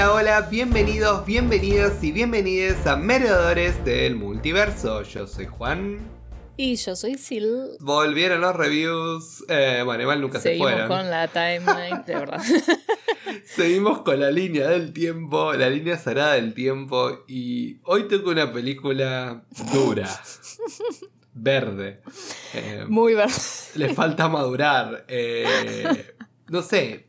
Hola, hola, bienvenidos, bienvenidos y bienvenidas a Meredores del Multiverso. Yo soy Juan. Y yo soy Sil. Volvieron los reviews. Eh, bueno, igual nunca Seguimos se fueron. con la timeline, de verdad. Seguimos con la línea del tiempo, la línea sagrada del tiempo. Y hoy tengo una película dura. verde. Eh, Muy verdad. le falta madurar. Eh, no sé.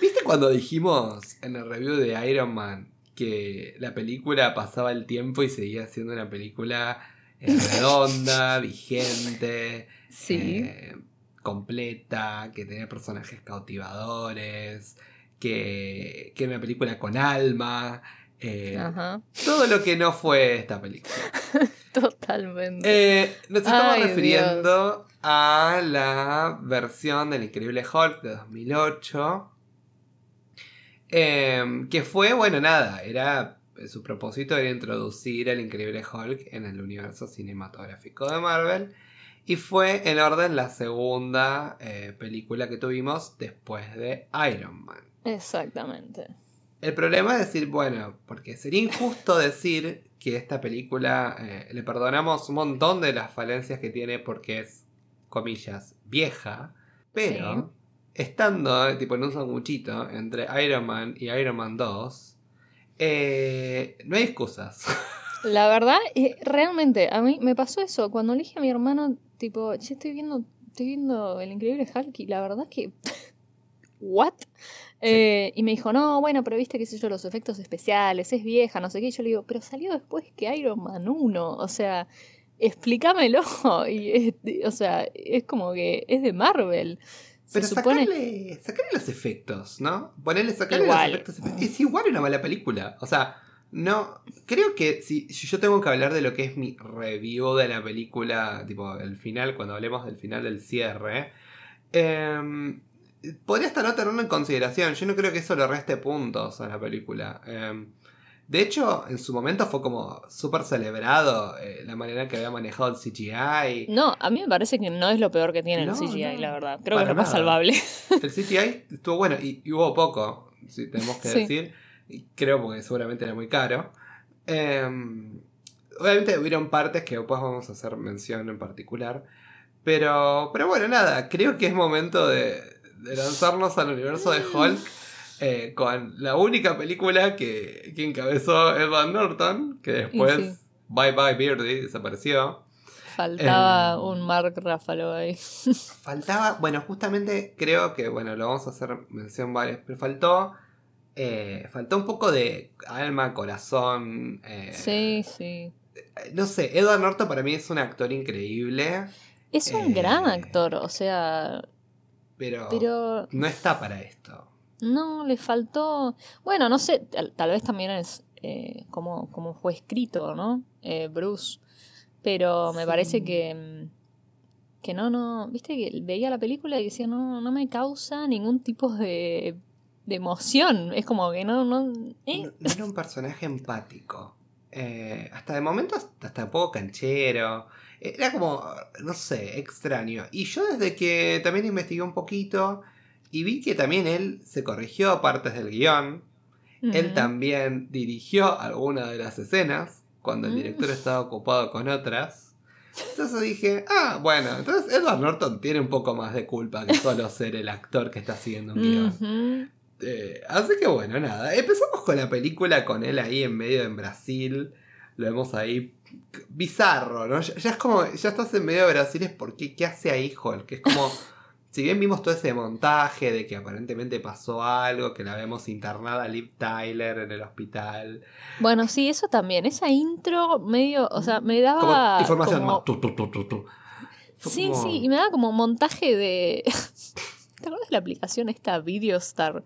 ¿Viste cuando dijimos en el review de Iron Man que la película pasaba el tiempo y seguía siendo una película eh, redonda, vigente, Sí. eh, completa, que tenía personajes cautivadores, que, que era una película con alma? eh, Ajá. todo lo que no fue esta película. Totalmente. Eh, nos estamos Ay, refiriendo a la versión del Increíble Hulk de 2008. Eh, que fue, bueno, nada, era. Su propósito era introducir al Increíble Hulk en el universo cinematográfico de Marvel. Y fue en orden la segunda eh, película que tuvimos después de Iron Man. Exactamente. El problema es decir, bueno, porque sería injusto decir que esta película eh, le perdonamos un montón de las falencias que tiene porque es, comillas, vieja, pero estando eh, tipo en un sanguchito entre Iron Man y Iron Man 2, eh, no hay excusas. La verdad, realmente, a mí me pasó eso. Cuando le dije a mi hermano, tipo, che, estoy viendo, estoy viendo el increíble Hulk y la verdad que. ¿What? Eh, y me dijo, no, bueno, pero viste, qué sé yo, los efectos especiales, es vieja, no sé qué. Y yo le digo, pero salió después que Iron Man 1. O sea, explícamelo. Y es- o sea, es como que es de Marvel. Se Pero supone. sacarle, sacarle los efectos, ¿no? Ponerle, sacarle los efectos. Es igual una mala película. O sea, no. Creo que si, si yo tengo que hablar de lo que es mi review de la película, tipo el final, cuando hablemos del final del cierre, em, podría hasta no tenerlo en consideración. Yo no creo que eso le reste puntos a la película. Em, de hecho, en su momento fue como súper celebrado eh, la manera que había manejado el CGI. No, a mí me parece que no es lo peor que tiene No, el CGI, no, la verdad. Creo que es lo más salvable. El CGI estuvo bueno y, y hubo poco, si tenemos que Sí. decir. Y creo porque seguramente era muy caro. Em, obviamente hubieron partes que después vamos a hacer mención en particular. Pero, pero bueno, nada, creo que es momento de, de lanzarnos al universo de Hulk eh, con la única película que, que encabezó Edward Norton, que después, sí. bye bye Beardy, desapareció. Faltaba Em. un Mark Ruffalo ahí. Faltaba, bueno, justamente creo que, bueno, lo vamos a hacer mención varias, pero faltó, eh, faltó un poco de alma, corazón. eh, Sí, sí. No sé, Edward Norton para mí es un actor increíble, Es un Eh. gran actor, o sea, pero, pero no está para esto. No, le faltó... Bueno, no sé, tal, tal vez también es eh, como, como fue escrito, ¿no? Eh, Bruce. Pero me Sí. parece que... mm, Que no, no, viste que veía la película y decía, no, no me causa ningún tipo de, de emoción. Es como que no, no, eh, No, no era un personaje empático. Eh, hasta de momentos, hasta poco canchero. Era como, no sé, extraño. Y yo desde que también investigué un poquito y vi que también él se corrigió partes del guion. Él también dirigió algunas de las escenas cuando el Mm. director estaba ocupado con otras. Entonces dije, ah, bueno, entonces Edward Norton tiene un poco más de culpa que solo ser el actor que está haciendo un guion. Eh, así que bueno, nada. Empezamos con la película con él ahí en medio en Brasil. Lo vemos ahí bizarro, ¿no? Ya, ya es como, ya estás en medio de Brasil, es porque, ¿qué hace ahí Hulk? Que es como, si bien vimos todo ese montaje de que aparentemente pasó algo, que la vemos internada a Liv Tyler en el hospital. Bueno, sí, eso también. Esa intro medio, o sea, me Como daba. información, como- no, tu, tu, tu, tu, tu. Fue Sí, como- sí, y me daba como montaje de. ¿Te acuerdas de la aplicación esta Videostar?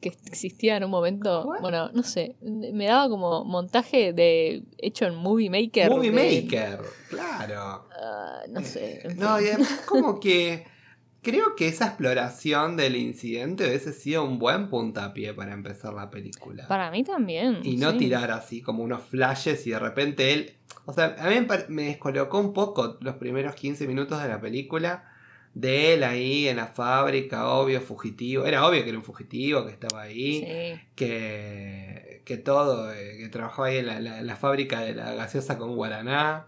Que existía en un momento. Bueno, no sé. Me daba como montaje de. hecho en Movie Maker. Movie de- Maker, claro. ah, no sé. Eh, no, y como que creo que esa exploración del incidente hubiese sido un buen puntapié para empezar la película. Para mí también. y no sí. tirar así como unos flashes y de repente él... O sea, a mí me, descolocó un poco los primeros 15 minutos de la película de él ahí en la fábrica, obvio, fugitivo. Era obvio que era un fugitivo, que estaba ahí, Sí. que, que todo, eh, que trabajaba ahí en la, la- la fábrica de la gaseosa con Guaraná.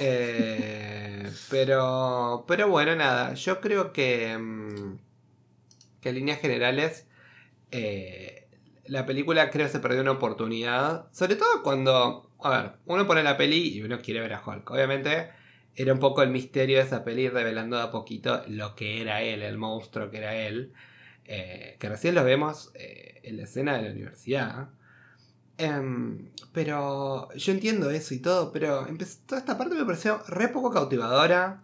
Eh, pero, pero bueno, nada, yo creo que, mm, que en líneas generales eh, la película creo se perdió una oportunidad, sobre todo cuando, a ver, uno pone la peli y uno quiere ver a Hulk. Obviamente era un poco el misterio de esa peli revelando a poquito lo que era él, el monstruo que era él, eh, que recién lo vemos en la escena de la universidad. Em, pero yo entiendo eso y todo, pero toda esta parte me pareció re poco cautivadora.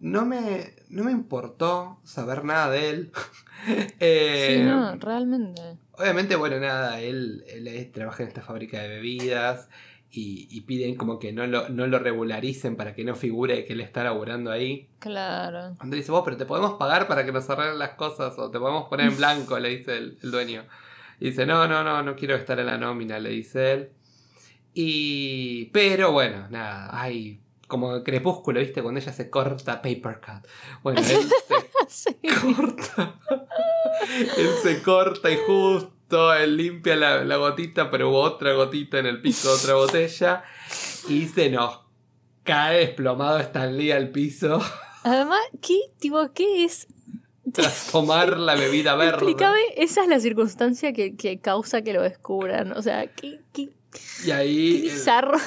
No me, no me importó saber nada de él. Eh, Sí, no, realmente. Obviamente, bueno, nada, él, él trabaja en esta fábrica de bebidas y, y piden como que no lo, no lo regularicen para que no figure que él está laburando ahí. Claro. Entonces dice, vos, pero te podemos pagar para que nos arreglen las cosas o te podemos poner en blanco, le dice el, el dueño. Y dice, no, no, no, no quiero estar en la nómina, le dice él. Y... Pero bueno, nada, hay como crepúsculo, ¿viste? Cuando ella se corta paper cut. Bueno, él se Sí. corta. él se corta y justo él limpia la, la gotita, pero hubo otra gotita en el piso de otra botella. Y se nos cae desplomado Stan Lee al piso Además, ¿qué, tipo, qué es? Tras tomar la bebida verde. Explícame, esa es la circunstancia que, que causa que lo descubran. O sea, qué, qué, Y qué ahí el, bizarro.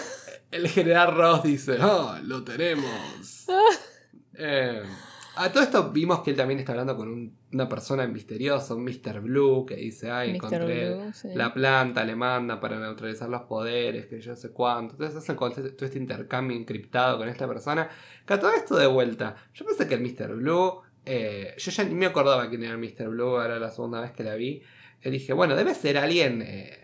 el general Ross dice, oh, lo tenemos. Eh, a todo esto vimos que él también está hablando con un- una persona misteriosa, un Mr. Blue, que dice, ay, Mr. encontré Blue, sí. la planta alemana para neutralizar los poderes, que yo sé cuánto. Entonces hacen todo este intercambio encriptado con esta persona. Que a todo esto de vuelta, yo pensé que el Mr. Blue, eh, yo ya ni me acordaba quién era el Mr. Blue, ahora la segunda vez que la vi. Y dije, bueno, debe ser alguien, eh,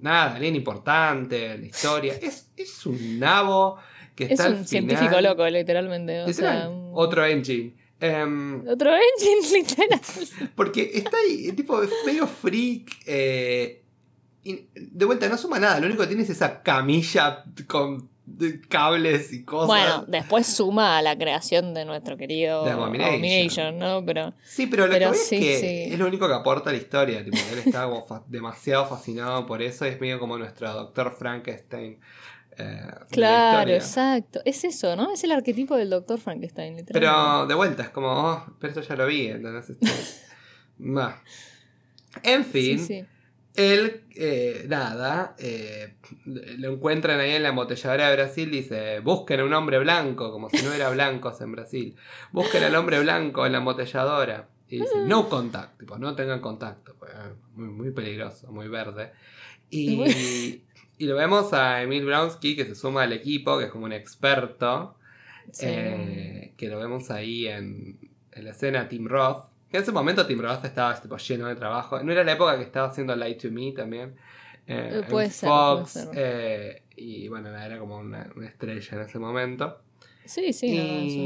nada, alguien importante en la historia. Es, es un nabo que Es está al un científico final. loco, literalmente. O Literal, sea, un- Otro engine. Em, Otro engine, literal. porque está ahí, tipo, es medio freak. eh, y de vuelta, no suma nada. Lo único que tiene es esa camilla con de cables y cosas. Bueno, después suma a la creación de nuestro querido De Abomination. Abomination, ¿no? Pero sí, pero lo pero que sí, es que sí. es lo único que aporta a la historia. Tipo, él está como fa- demasiado fascinado por eso. y Es medio como nuestro doctor Frankenstein. eh, claro, exacto. Es eso, ¿no? Es el arquetipo del Doctor Frankenstein, literalmente. Pero de vuelta, es como, oh, pero esto ya lo vi. Entonces, este. En fin. Sí. Él, eh, nada, eh, lo encuentran ahí en la embotelladora de Brasil, dice, busquen a un hombre blanco, como si no hubiera blancos en Brasil. Busquen al hombre blanco en la embotelladora. Y dice, no contact, tipo, no tengan contacto. pues, muy, muy peligroso, muy verde. Y, y lo vemos a Emil Bronsky, que se suma al equipo, que es como un experto, Sí. eh, que lo vemos ahí en, en la escena Tim Roth. Que en ese momento Tim Roth estaba tipo, lleno de trabajo. No era la época que estaba haciendo Light to Me también. eh, Eh, en puede ser, Fox. puede ser. eh, y bueno, era como una, una estrella en ese momento. Sí, sí,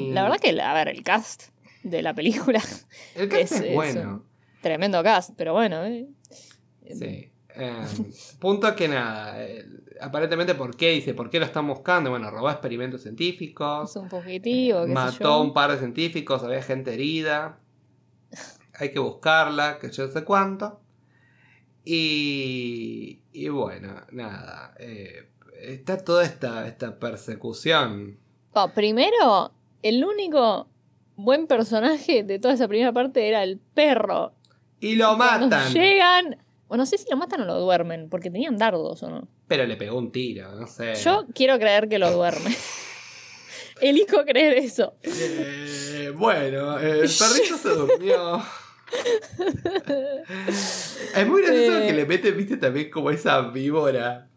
no, La verdad que, a ver, el cast de la película, El cast Es- es, es bueno. tremendo cast, pero bueno, ¿eh? Sí. Eh, punto que nada. aparentemente, ¿por qué? Dice, ¿por qué lo están buscando? Bueno, robó experimentos científicos. Es un fugitivo, qué sé Mató yo. a un par de científicos, había gente herida. Hay que buscarla, que yo sé cuánto. Y, y bueno, nada. eh, está toda esta, esta persecución. Oh, primero, el único buen personaje de toda esa primera parte era el perro. Y lo matan. llegan. O no sé si lo matan o lo duermen, porque tenían dardos o no. Pero le pegó un tiro, no sé. Yo quiero creer que lo duerme. Elijo creer eso. Eh, bueno, el perrito se durmió. es muy gracioso Eh. que le meten, viste, también como esa víbora.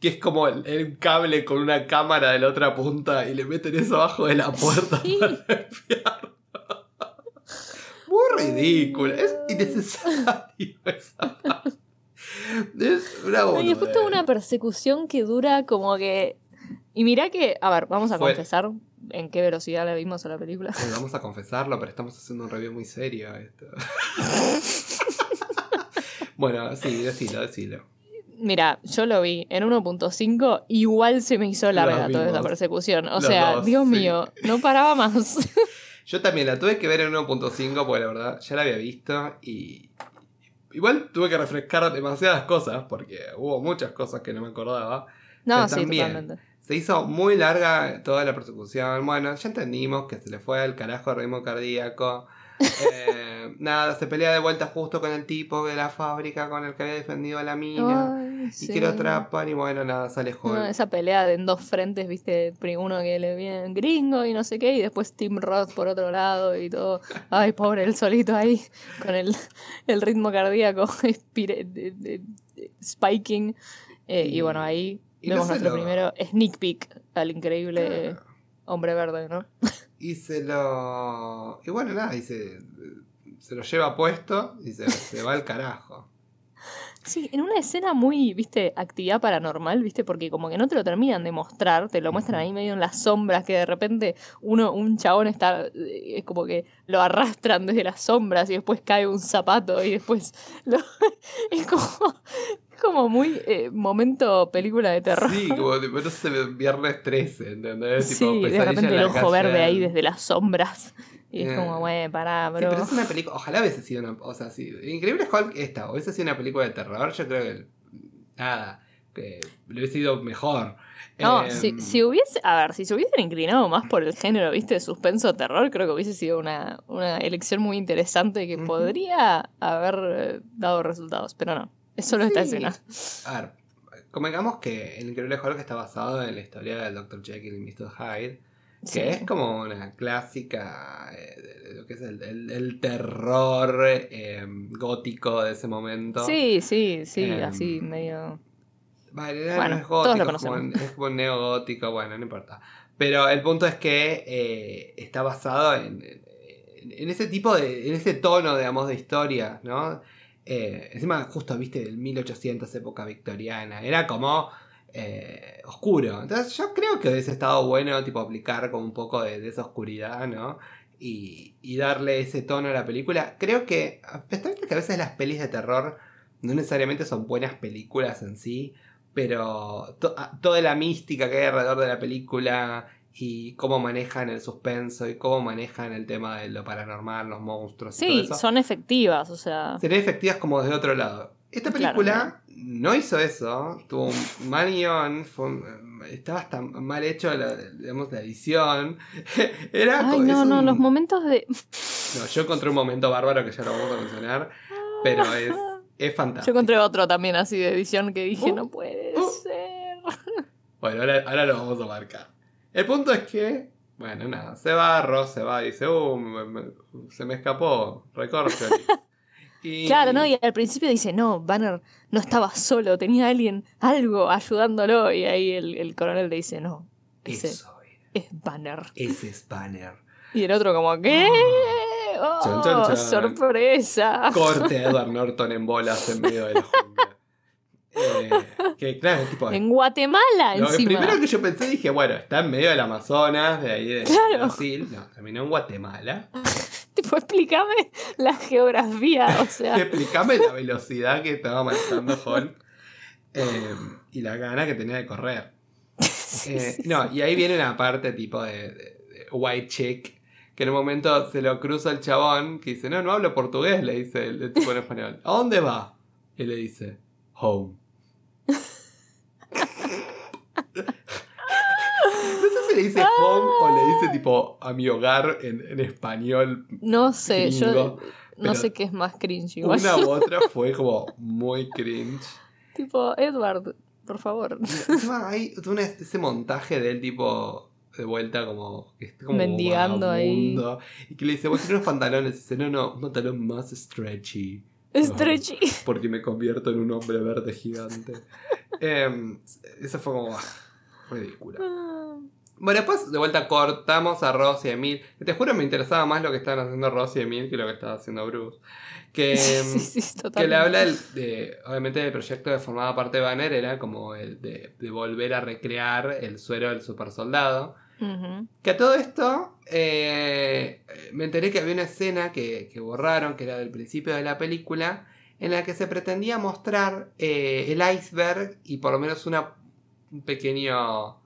Que es como el, el cable con una cámara de la otra punta y le meten eso abajo de la puerta Sí. para espiar. Muy ridículo. Es innecesario esa parte. Es una Y después toda una persecución que dura como que. Y mirá que. A ver, vamos a Fue- confesar en qué velocidad la vimos a la película. Vamos a confesarlo, pero estamos haciendo un review muy serio a esto. bueno, sí, decilo, decilo. Mira, yo lo vi en 1.5, igual se me hizo larga toda esa persecución. O Los sea, dos, Dios sí. mío, no paraba más. Yo también la tuve que ver en 1.5 porque la verdad ya la había visto y igual tuve que refrescar demasiadas cosas porque hubo muchas cosas que no me acordaba. No, sí, totalmente. Se hizo muy larga toda la persecución. Bueno, ya entendimos que se le fue al carajo el ritmo cardíaco. Eh, nada, se pelea de vuelta justo con el tipo de la fábrica con el que había defendido a la mina. y que lo atrapan y bueno, nada, sale joven. esa pelea en dos frentes, viste, uno que le viene gringo y no sé qué, y después Tim Roth por otro lado y todo. Ay, pobre, el solito ahí con el, ritmo cardíaco spiking. Eh, y, bueno, ahí vemos nuestro primero sneak peek al increíble hombre verde, ¿no? Y se lo. Y bueno, nada, y se, lo lleva puesto y se, va al carajo. Sí, en una escena muy, viste, actividad paranormal, viste, porque como que no te lo terminan de mostrar, te lo muestran ahí medio en las sombras, que de repente uno, un chabón está, eh, es como que lo arrastran desde las sombras y después cae un zapato y después lo, es como, como muy eh, momento película de terror. Sí, como de no sé, viernes 13, ¿entendés? Sí, de repente el ojo verde ahí desde las sombras. Y es como, güey, pará, bro. Sí, pero es una película. Ojalá hubiese sido una. O sea, sí. Increíble Hulk esta. Hubiese sido una película de terror. Yo creo que. Nada. Que le hubiese sido mejor. No, si, em, si, hubiese. A ver, si se hubiesen inclinado más por el género, ¿viste? Suspenso terror, creo que hubiese sido una, una elección muy interesante que podría haber eh, dado resultados. Pero no. Es solo esta escena. A ver, convengamos que El Increíble Hulk está basado en la historia del Dr. Jekyll y Mr. Hyde. Que es como una clásica eh, de lo que es el, terror em, gótico de ese momento. Sí, sí, sí, em, así medio. Vale, bueno, es gótico, es como, es como neogótico, bueno, no importa. Pero el punto es que eh, está basado en, en, ese tipo de. en ese tono, digamos, de historia, ¿no? Eh, encima, justo viste, del 1800, época victoriana. Era como eh, oscuro. Entonces, yo creo que hubiese estado bueno, tipo, aplicar como un poco de, esa oscuridad, ¿no? Y, darle ese tono a la película. Creo que, a pesar de que a veces las pelis de terror no necesariamente son buenas películas en sí, pero toda la mística que hay alrededor de la película y cómo manejan el suspenso y cómo manejan el tema de lo paranormal, los monstruos. Sí, y todo eso. son efectivas, o sea. Serían efectivas como desde otro lado. Esta película no hizo eso, tuvo un mal guion, estaba hasta mal hecho la, digamos, la edición. Era Ay, no, no, los momentos de. no, yo encontré un momento bárbaro que ya lo vamos a mencionar, pero es, es fantástico. Yo encontré otro también así de edición que dije, uh, no puede uh. ser. Bueno, ahora, ahora lo vamos a marcar. El punto es que, bueno, nada, se va, Ross se va y dice, uh, se me escapó, recorte. Y... Claro, ¿no? Y al principio dice, no, Banner no estaba solo, tenía alguien, algo ayudándolo. Y ahí el, coronel le dice, no, ese es Banner. Ese es Banner. Y el otro como, ¿qué? ¡Oh, sorpresa! Corte a Edward Norton en bolas en medio de la jungla. Eh, que claro, tipo, en Guatemala, lo primero que yo pensé, dije, bueno, está en medio del Amazonas, de ahí de Brasil. No, terminó en Guatemala. tipo, explícame la geografía, o sea. explícame la velocidad que estaba manejando Hulk eh, y la gana que tenía de correr. Eh, no, y ahí viene una parte tipo de, white chick que en un momento se lo cruza el chabón que dice, no, no hablo portugués, le dice el, el tipo en español. ¿A dónde va? Y le dice, home. No sé si le dice home o le dice tipo a mi hogar en, español. No sé, yo no sé qué es más cringe. Una u otra fue como muy cringe. Tipo, Edward, por favor. hay ese montaje de él tipo de vuelta como, como mendigando ahí. Y que le dice, voy a tener unos pantalones. Y dice, no, no, un pantalón más stretchy. Stretchy. porque me convierto en un hombre verde gigante. eh, eso fue como ridícula. Bueno, después de vuelta cortamos a Ross y Emil. Te juro me interesaba más lo que estaban haciendo Ross y Emil que lo que estaba haciendo Bruce. Que, que le habla de, obviamente del proyecto que formaba parte de Banner era como el de, de volver a recrear el suero del super soldado. Que a todo esto eh, me enteré que había una escena que, borraron, que era del principio de la película, en la que se pretendía mostrar eh, el iceberg y por lo menos una, un pequeño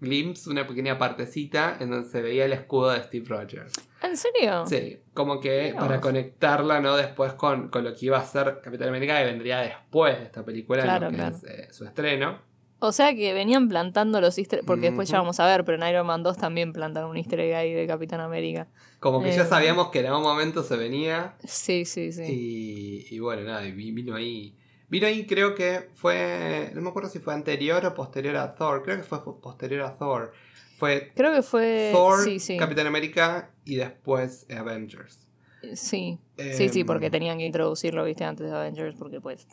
glimpse, una pequeña partecita en donde se veía el escudo de Steve Rogers. ¿En serio? Sí, como que para conectarla, ¿no? Después con, con lo que iba a ser Capitán América, que vendría después de esta película, en lo que claro. es eh, su estreno. O sea que venían plantando los easter porque después ya vamos a ver, pero en Iron Man 2 también plantan un easter egg ahí de Capitán América. Como que Eh, ya sabíamos que en algún momento se venía. Sí, sí, sí. Y, y bueno, nada, y vi- vino ahí. Vino ahí, creo que fue. No me acuerdo si fue anterior o posterior a Thor. Creo que fue posterior a Thor. Fue Creo que fue... Thor, sí, sí. Capitán América y después Avengers. Sí, sí, sí, Em, porque tenían que introducirlo, viste, antes de Avengers, porque pues...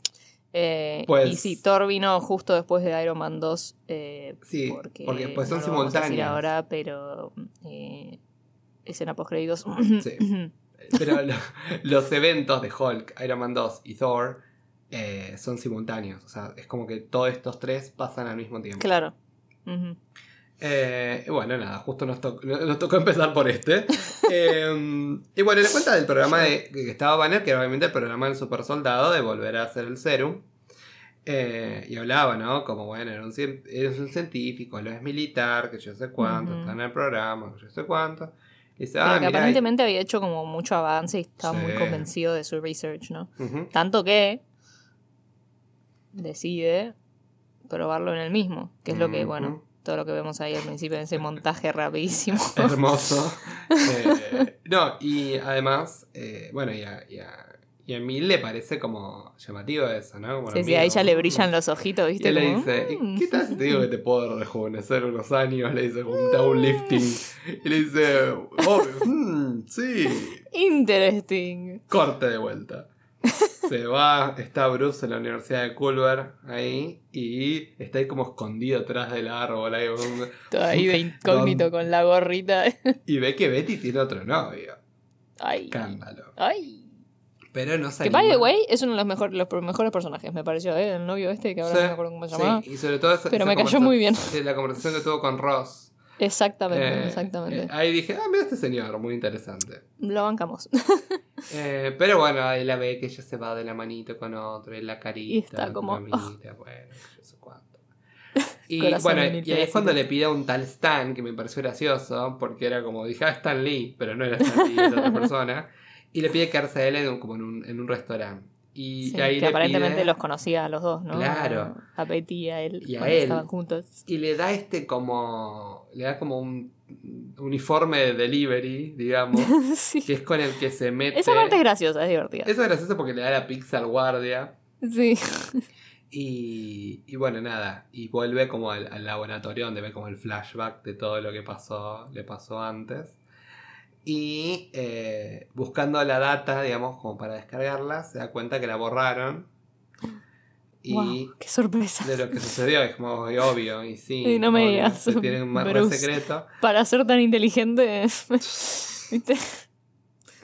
eh, Pues- y sí, Thor vino justo después de Iron Man 2. eh, Sí, porque, porque pues son no simultáneos. ahora, pero... eh, escena post créditos. Sí. Pero lo- los eventos de Hulk, Iron Man 2 y Thor eh, son simultáneos. O sea, es como que todos estos tres pasan al mismo tiempo. claro. Eh, bueno, nada, justo nos, to- nos tocó empezar por este. Eh, y bueno, le cuenta del programa de, que estaba Banner, que era obviamente el programa del super soldado de volver a hacer el serum. Eh, y hablaba, ¿no? Como bueno, era un, cien- eres un científico, lo es militar, que yo sé cuánto, está en el programa, que yo sé cuánto. Y dice, ah, que aparentemente había hecho como mucho avance y estaba muy convencido de su research, ¿no? Tanto que decide probarlo en el mismo, que es lo que, bueno, todo lo que vemos ahí al principio en ese montaje rapidísimo. Hermoso. Eh, no, y además, eh, bueno, y a, y, a, y a mí le parece como llamativo eso, ¿no? Como Sí, sí, a ella le brillan los ojitos, Y ¿viste? él le dice, ¿y "Mm". ¿qué tal si te digo que te puedo rejuvenecer unos años? Le dice, un down lifting. Y le dice, oh, mm, sí. Interesting. Corte de vuelta. Se va, está Bruce en la Universidad de Culver ahí y está ahí como escondido atrás del árbol. ahí, Todo ahí de incógnito con la gorrita. y ve que Betty tiene otro novio. Ay. Escándalo. Ay. Pero no se Que by the way es uno de los, mejor, los mejores personajes, me pareció, ¿eh? El novio este, que ahora Sí, no me acuerdo cómo se llamaba. Sí, y sobre todo esa, Pero esa me cayó muy bien. La conversación que tuvo con Ross. Exactamente, Eh, exactamente. eh, ahí dije, ah, mira este señor, muy interesante. Lo bancamos. Eh, pero bueno, ahí la ve que ella se va de la manito con otro, y la carita. Y está como, mamita, bueno, yo sé cuánto. Y Corazón bueno, y ahí es cuando le pide a un tal Stan, que me pareció gracioso, porque era como, dije, ah, Stan Lee, pero no era Stan Lee, era otra persona. Y le pide quedarse a él en un- como en un, en un restaurante. Y Sí, ahí que le aparentemente pide- los conocía a los dos, ¿no? Claro. A Betty y a él. Y a él. Estaban juntos. Y le da este como. Le da como un uniforme de delivery, digamos. sí. que es con el que se mete. Esa parte es graciosa, es divertida. Eso es gracioso porque le da la pizza al guardia. Sí. Y, y bueno, nada. Y vuelve como al, al laboratorio donde ve como el flashback de todo lo que pasó, le pasó antes. Y eh, buscando la data, digamos, como para descargarla, se da cuenta que la borraron. Y Wow, qué sorpresa. de lo que sucedió es como obvio. Y sí, Y no me digas, se tiene un más secreto. Para ser tan inteligente. ¿Viste?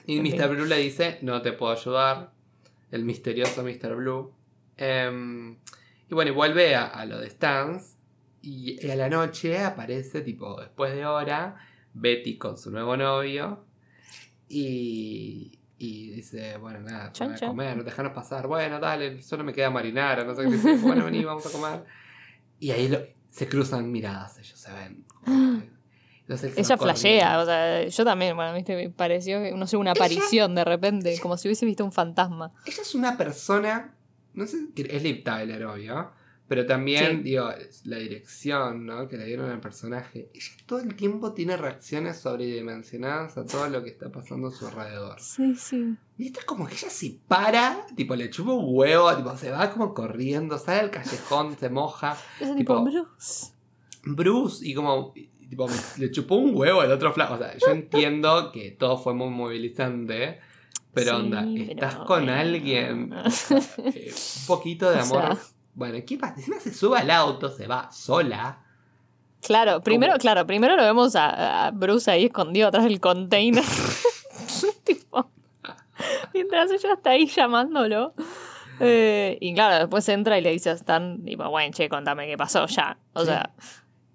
Y Ok. Mr. Blue le dice, no te puedo ayudar. El misterioso Mr. Blue. Em, y bueno, y vuelve a, a lo de Stans. Y, y a la noche aparece, tipo, después de hora, Betty con su nuevo novio. Y, y dice, bueno, nada, voy a comer, déjanos pasar. Bueno, dale, solo me queda marinar. No sé qué. Dice, bueno, vení, vamos a comer. Y ahí lo- se cruzan miradas, ellos se ven. Entonces Ella flashea, o sea, yo también, bueno, viste, me pareció, no sé, una aparición de repente, como si hubiese visto un fantasma. Ella es una persona. No sé, es Liv Tyler, obvio. Pero también, Sí. digo, la dirección, ¿no? Que le dieron al personaje. Ella todo el tiempo tiene reacciones sobredimensionadas a todo lo que está pasando a su alrededor. Sí, sí. Y esto es como que ella se para, tipo, le chupa un huevo, tipo, se va como corriendo, sale al callejón, se moja. Es Tipo, tipo, Bruce. Bruce, y como. y, tipo, le chupó un huevo al otro flaco. O sea, yo entiendo que todo fue muy movilizante. Pero Sí, onda, pero estás con alguien. o sea, eh, un poquito de O amor. sea. Bueno, ¿qué pasa? Encima se sube al auto, se va sola. Claro, primero, ¿Cómo? claro, primero lo vemos a, a Bruce ahí escondido atrás del container. tipo, mientras ella está ahí llamándolo. Eh, y claro, después entra y le dice a Stan, tipo, bueno, che, contame qué pasó ya. O Sí. sea,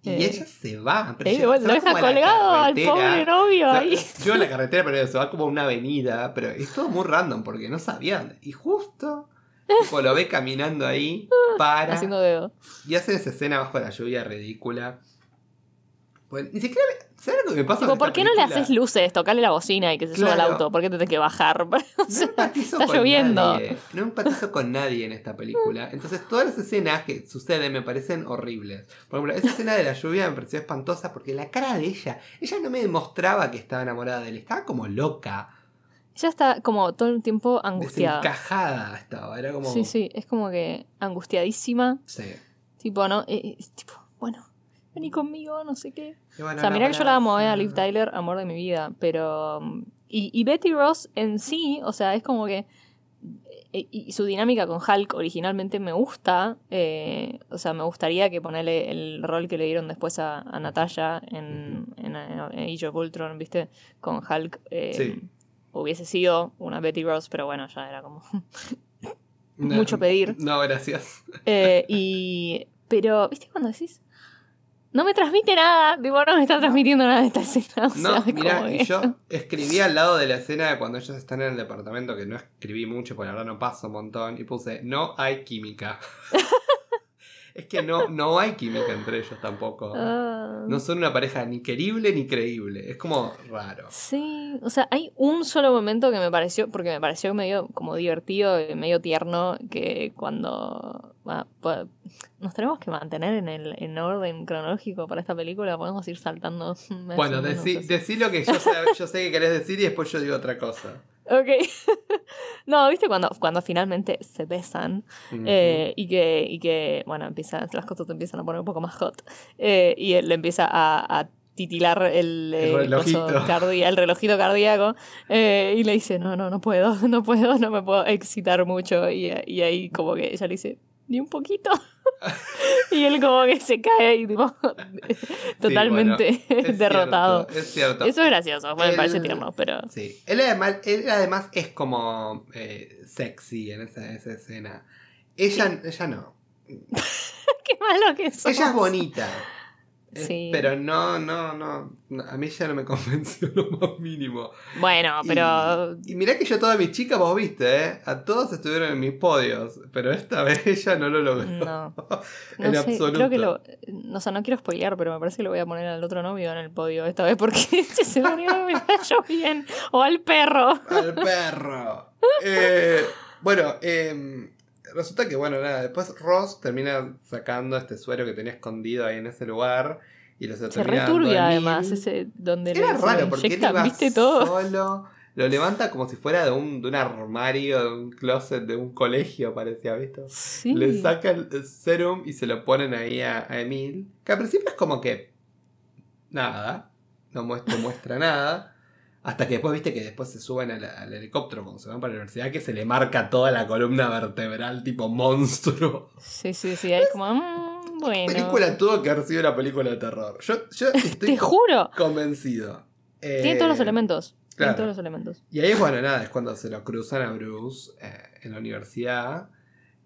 Y Eh, ella se va. pero se- lo deja colgado al pobre novio O sea, ahí. Yo en la carretera, pero se va como a una avenida. Pero es todo muy random porque no sabían. Y justo. Tipo, lo ve caminando ahí, para. Haciendo dedo. Y hace esa escena bajo la lluvia ridícula. Pues, ni siquiera. ¿Sabes lo que me pasa? Tipo, ¿por qué no le haces luces? Tocale la bocina y que se suba al Claro. auto. ¿Por qué te tenés que bajar? O sea, está con lloviendo. nadie. No empatizo con nadie en esta película. Entonces, todas las escenas que suceden me parecen horribles. Por ejemplo, esa escena de la lluvia me pareció espantosa porque la cara de ella, ella no me demostraba que estaba enamorada de él, estaba como loca, Ella está como todo el tiempo angustiada. desencajada estaba. Era como. Sí, sí, es como que angustiadísima. Sí. Tipo, ¿no? Eh, eh, tipo, bueno, vení conmigo, no sé qué. Bueno, O sea, mira que yo la amo, eh, a Liv. Tyler, amor de mi vida, pero... um, Y, y Betty Ross en sí, o sea, es como que... eh, Y su dinámica con Hulk originalmente me gusta. eh, o sea, me gustaría que ponerle el rol que le dieron después a, a Natalia en, en, en Age of Ultron, ¿viste? Con Hulk. eh, Sí. Hubiese sido una Betty Ross, pero bueno, ya era como... No, mucho pedir. No, gracias. Eh, y. Pero, ¿viste cuando decís? No me transmite nada, tipo, no me está transmitiendo nada de esta escena. O No, sea, como y yo escribí al lado de la escena de cuando ellos están en el departamento, que no escribí mucho, porque la verdad no paso un montón, y puse, no hay química. es que no, no hay química entre ellos tampoco. Ah, No son una pareja ni querible ni creíble. Es como raro. Sí, o sea, hay un solo momento que me pareció, porque me pareció medio como divertido, y medio tierno, que cuando ah, po- nos tenemos que mantener en el en orden cronológico para esta película, podemos ir saltando. Bueno, decí, decí lo que yo sé, yo sé que querés decir y después yo digo otra cosa. Ok. no, viste cuando, cuando finalmente se besan. Ujú. Eh, y, que, y que, bueno, empiezan, las cosas te empiezan a poner un poco más hot. Eh, y él le empieza a, a titilar el, El eh, relojito. el relojito cardíaco. eh, y le dice, no, no, no puedo, no puedo, no me puedo excitar mucho. Y, y ahí como que ella le dice, ni un poquito. y él como que se cae y tipo, totalmente bueno, es derrotado. cierto, es cierto. Eso es gracioso, me El- parece tierno, pero... Sí, él además, él además es como eh, sexy en esa, esa escena. Ella, ella no. Qué malo que sos. Ella es bonita. Eh, Sí. Pero no, no, no, A mí ella no me convenció lo más mínimo. Bueno, pero... Y, y mirá que yo todas mis chicas, vos viste, ¿eh? A todos estuvieron en mis podios. Pero esta vez ella no lo logró. No. en No sé, absoluto. creo que lo. O sea, no quiero spoilear, pero me parece que lo voy a poner al otro novio en el podio esta vez porque ese es el único que me cayó bien. O al perro. Al perro. Eh, bueno, eh, resulta que, bueno, nada, después Ross termina sacando este suero que tenía escondido ahí en ese lugar. Y lo se, returbia además, ese donde Era raro porque él inyectan, iba ¿viste todo? solo. Lo levanta como si fuera de un, de un armario, de un closet, de un colegio, parecía, ¿viste? Sí. Le saca el serum y se lo ponen ahí a, a Emil. Que al principio es como que. Nada. No muestra, muestra nada. Hasta que después viste que después se suben al, al helicóptero cuando se van para la universidad, que se le marca toda la columna vertebral tipo monstruo. Sí, sí, sí. Ahí como. mm, bueno. Película tuvo que haber sido una película de terror. Yo, yo estoy Te juro. convencido. Tiene Eh, todos los elementos. Tiene claro. todos los elementos. Y ahí, bueno, nada, es cuando se lo cruzan a Bruce eh, en la universidad.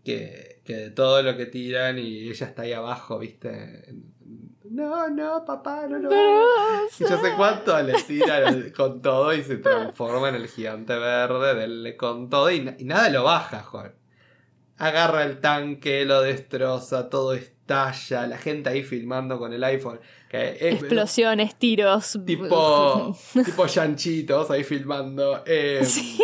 Que, que de todo lo que tiran y ella está ahí abajo, ¿viste? No, no, papá, no lo hagas. Y yo sé cuánto le tiran con todo y se transforma en el gigante verde, con todo y, na- y nada lo baja, Juan. Agarra el tanque, lo destroza, todo estalla, la gente ahí filmando con el iPhone. Que es- Explosiones, tiros. Tipo, tipo chanchitos ahí filmando. eh, Sí.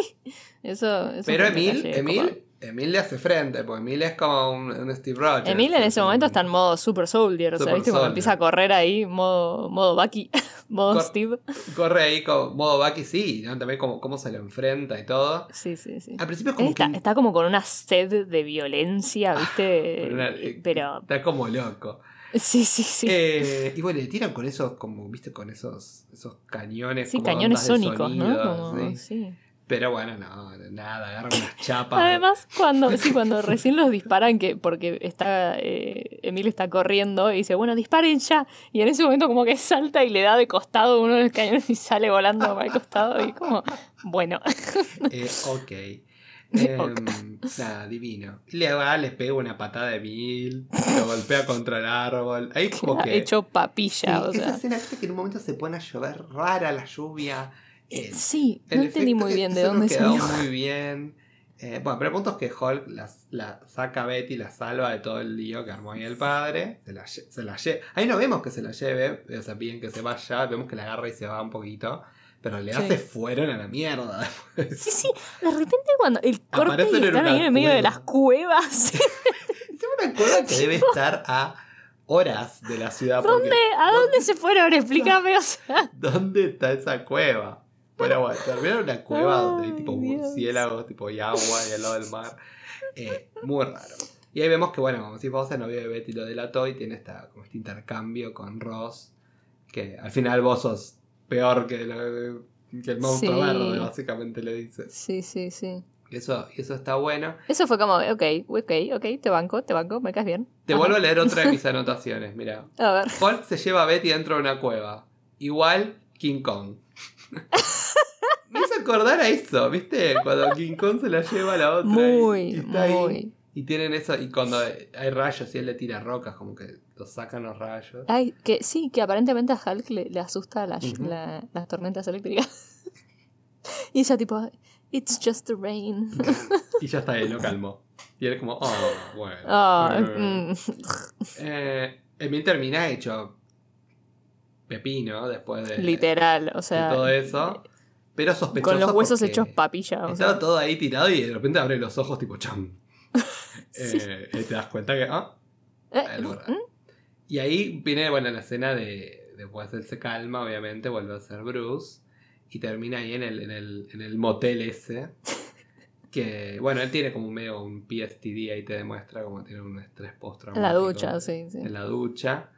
Eso, eso pero Emil, Emil. Emil le hace frente, porque Emil es como un, un Steve Rogers. Emil en ese momento está en modo Super Soldier, o sea, ¿viste? Cuando empieza a correr ahí, modo, modo Bucky, modo Cor- Steve. Corre ahí con modo Bucky, sí, ¿no? también como cómo se lo enfrenta y todo. Sí, sí, sí. Al principio es como Está, que está como con una sed de violencia, ¿viste? Pero una- eh, Pero, está como loco. sí, sí, sí. Eh, y bueno, le tiran con esos, como, viste, con esos, esos cañones. sí, como cañones sónicos, ¿no? Como- sí. sí. Pero bueno, no, nada, agarra unas chapas. Además, cuando, sí, cuando recién los disparan, que porque está eh, Emil está corriendo y dice, bueno, disparen ya. Y en ese momento como que salta y le da de costado uno de los cañones y sale volando para el costado. Y como, bueno, Eh, ok. Em, nada, divino. Le va, le pega una patada de mil, lo golpea contra el árbol. Ahí como que. hecho Sí, papilla, o esa sea. escena que en un momento se pone a llover rara la lluvia. Eh, Sí, no entendí muy bien de eso dónde quedó salió. muy bien. Eh, bueno, pero el punto es que Hulk la, la saca a Betty, la salva de todo el lío que armó ahí el padre. Se la, se la lleva. Ahí no vemos que se la lleve, o sea, bien que se vaya, vemos que la agarra y se va un poquito. Pero le Sí. hace fueron a la mierda después. Sí, sí, de repente cuando el corte y Aparecen en están una ahí en el medio de las cuevas. Es una cueva que debe estar a horas de la ciudad. porque- ¿Dónde? ¿A dónde se fueron? Explícame, o sea. ¿Dónde está esa cueva? Pero bueno, termina en una cueva donde hay Ay, tipo murciélagos, tipo y agua y al lado del mar. Eh, muy raro. Y ahí vemos que, bueno, como si vos el novio de Betty lo delató y tiene esta, como este intercambio con Ross. Que al final vos sos peor que, lo- que el monstruo Sí. verde, básicamente le dice. Sí, sí, sí. Y eso, eso está bueno. Eso fue como, ok, ok, ok, te banco, te banco, me caes bien. Te Ajá. vuelvo a leer otra de mis anotaciones, mira. A ver. Hulk se lleva a Betty dentro de una cueva. Igual King Kong. Acordar a eso, ¿viste? Cuando King Kong se la lleva a la otra. Muy, y, está ahí. muy. Y tienen eso, y cuando hay rayos y él le tira rocas, como que los sacan los rayos. Ay, que sí, que aparentemente a Hulk le, le asusta la- las tormentas eléctricas. y ella tipo, it's just the rain. Y ya está ahí, lo calmó. Y él como, oh, bueno. Ah, Eh. mm. Eh, Emil termina hecho pepino después de, Literal, o de sea, todo eso. Pero sospechoso con los huesos hechos papilla. o Estaba sea. todo ahí tirado y de repente abre los ojos tipo cham. Eh, y te das cuenta que... ah, Eh. Y ahí viene, bueno, la escena de... Después él se calma, obviamente, vuelve a ser Bruce. Y termina ahí en el, en el, en el motel ese. Que, bueno, él tiene como medio un PSTD ahí te demuestra como tiene un estrés post En la ducha, sí, sí. En la ducha.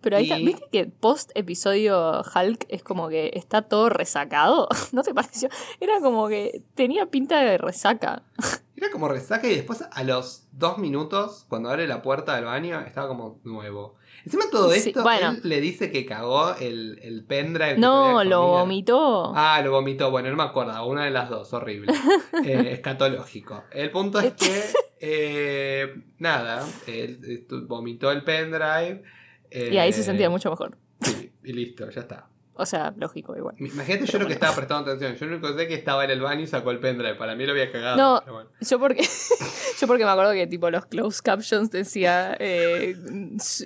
Pero ahí está- ¿viste que post episodio Hulk es como que está todo resacado? ¿No te pareció? Era como que tenía pinta de resaca. Era como resaca y después a los dos minutos, cuando abre la puerta del baño, estaba como nuevo. Encima de todo Sí, esto, bueno. él le dice que cagó el, el pendrive. No, lo vomitó. Ah, lo vomitó. Bueno, no me acuerdo. Una de las dos. Horrible. Eh, escatológico. El punto es que, eh, nada, él estu- vomitó el pendrive. Eh, y ahí se sentía mucho mejor. Sí, y listo, ya está. O sea, lógico, igual. Imagínate yo Pero lo que bueno. estaba prestando atención. Yo lo único que sé que estaba en el baño y sacó el pendrive. Para mí lo había cagado. No. bueno. Yo porque, yo porque me acuerdo que tipo los closed captions decía eh,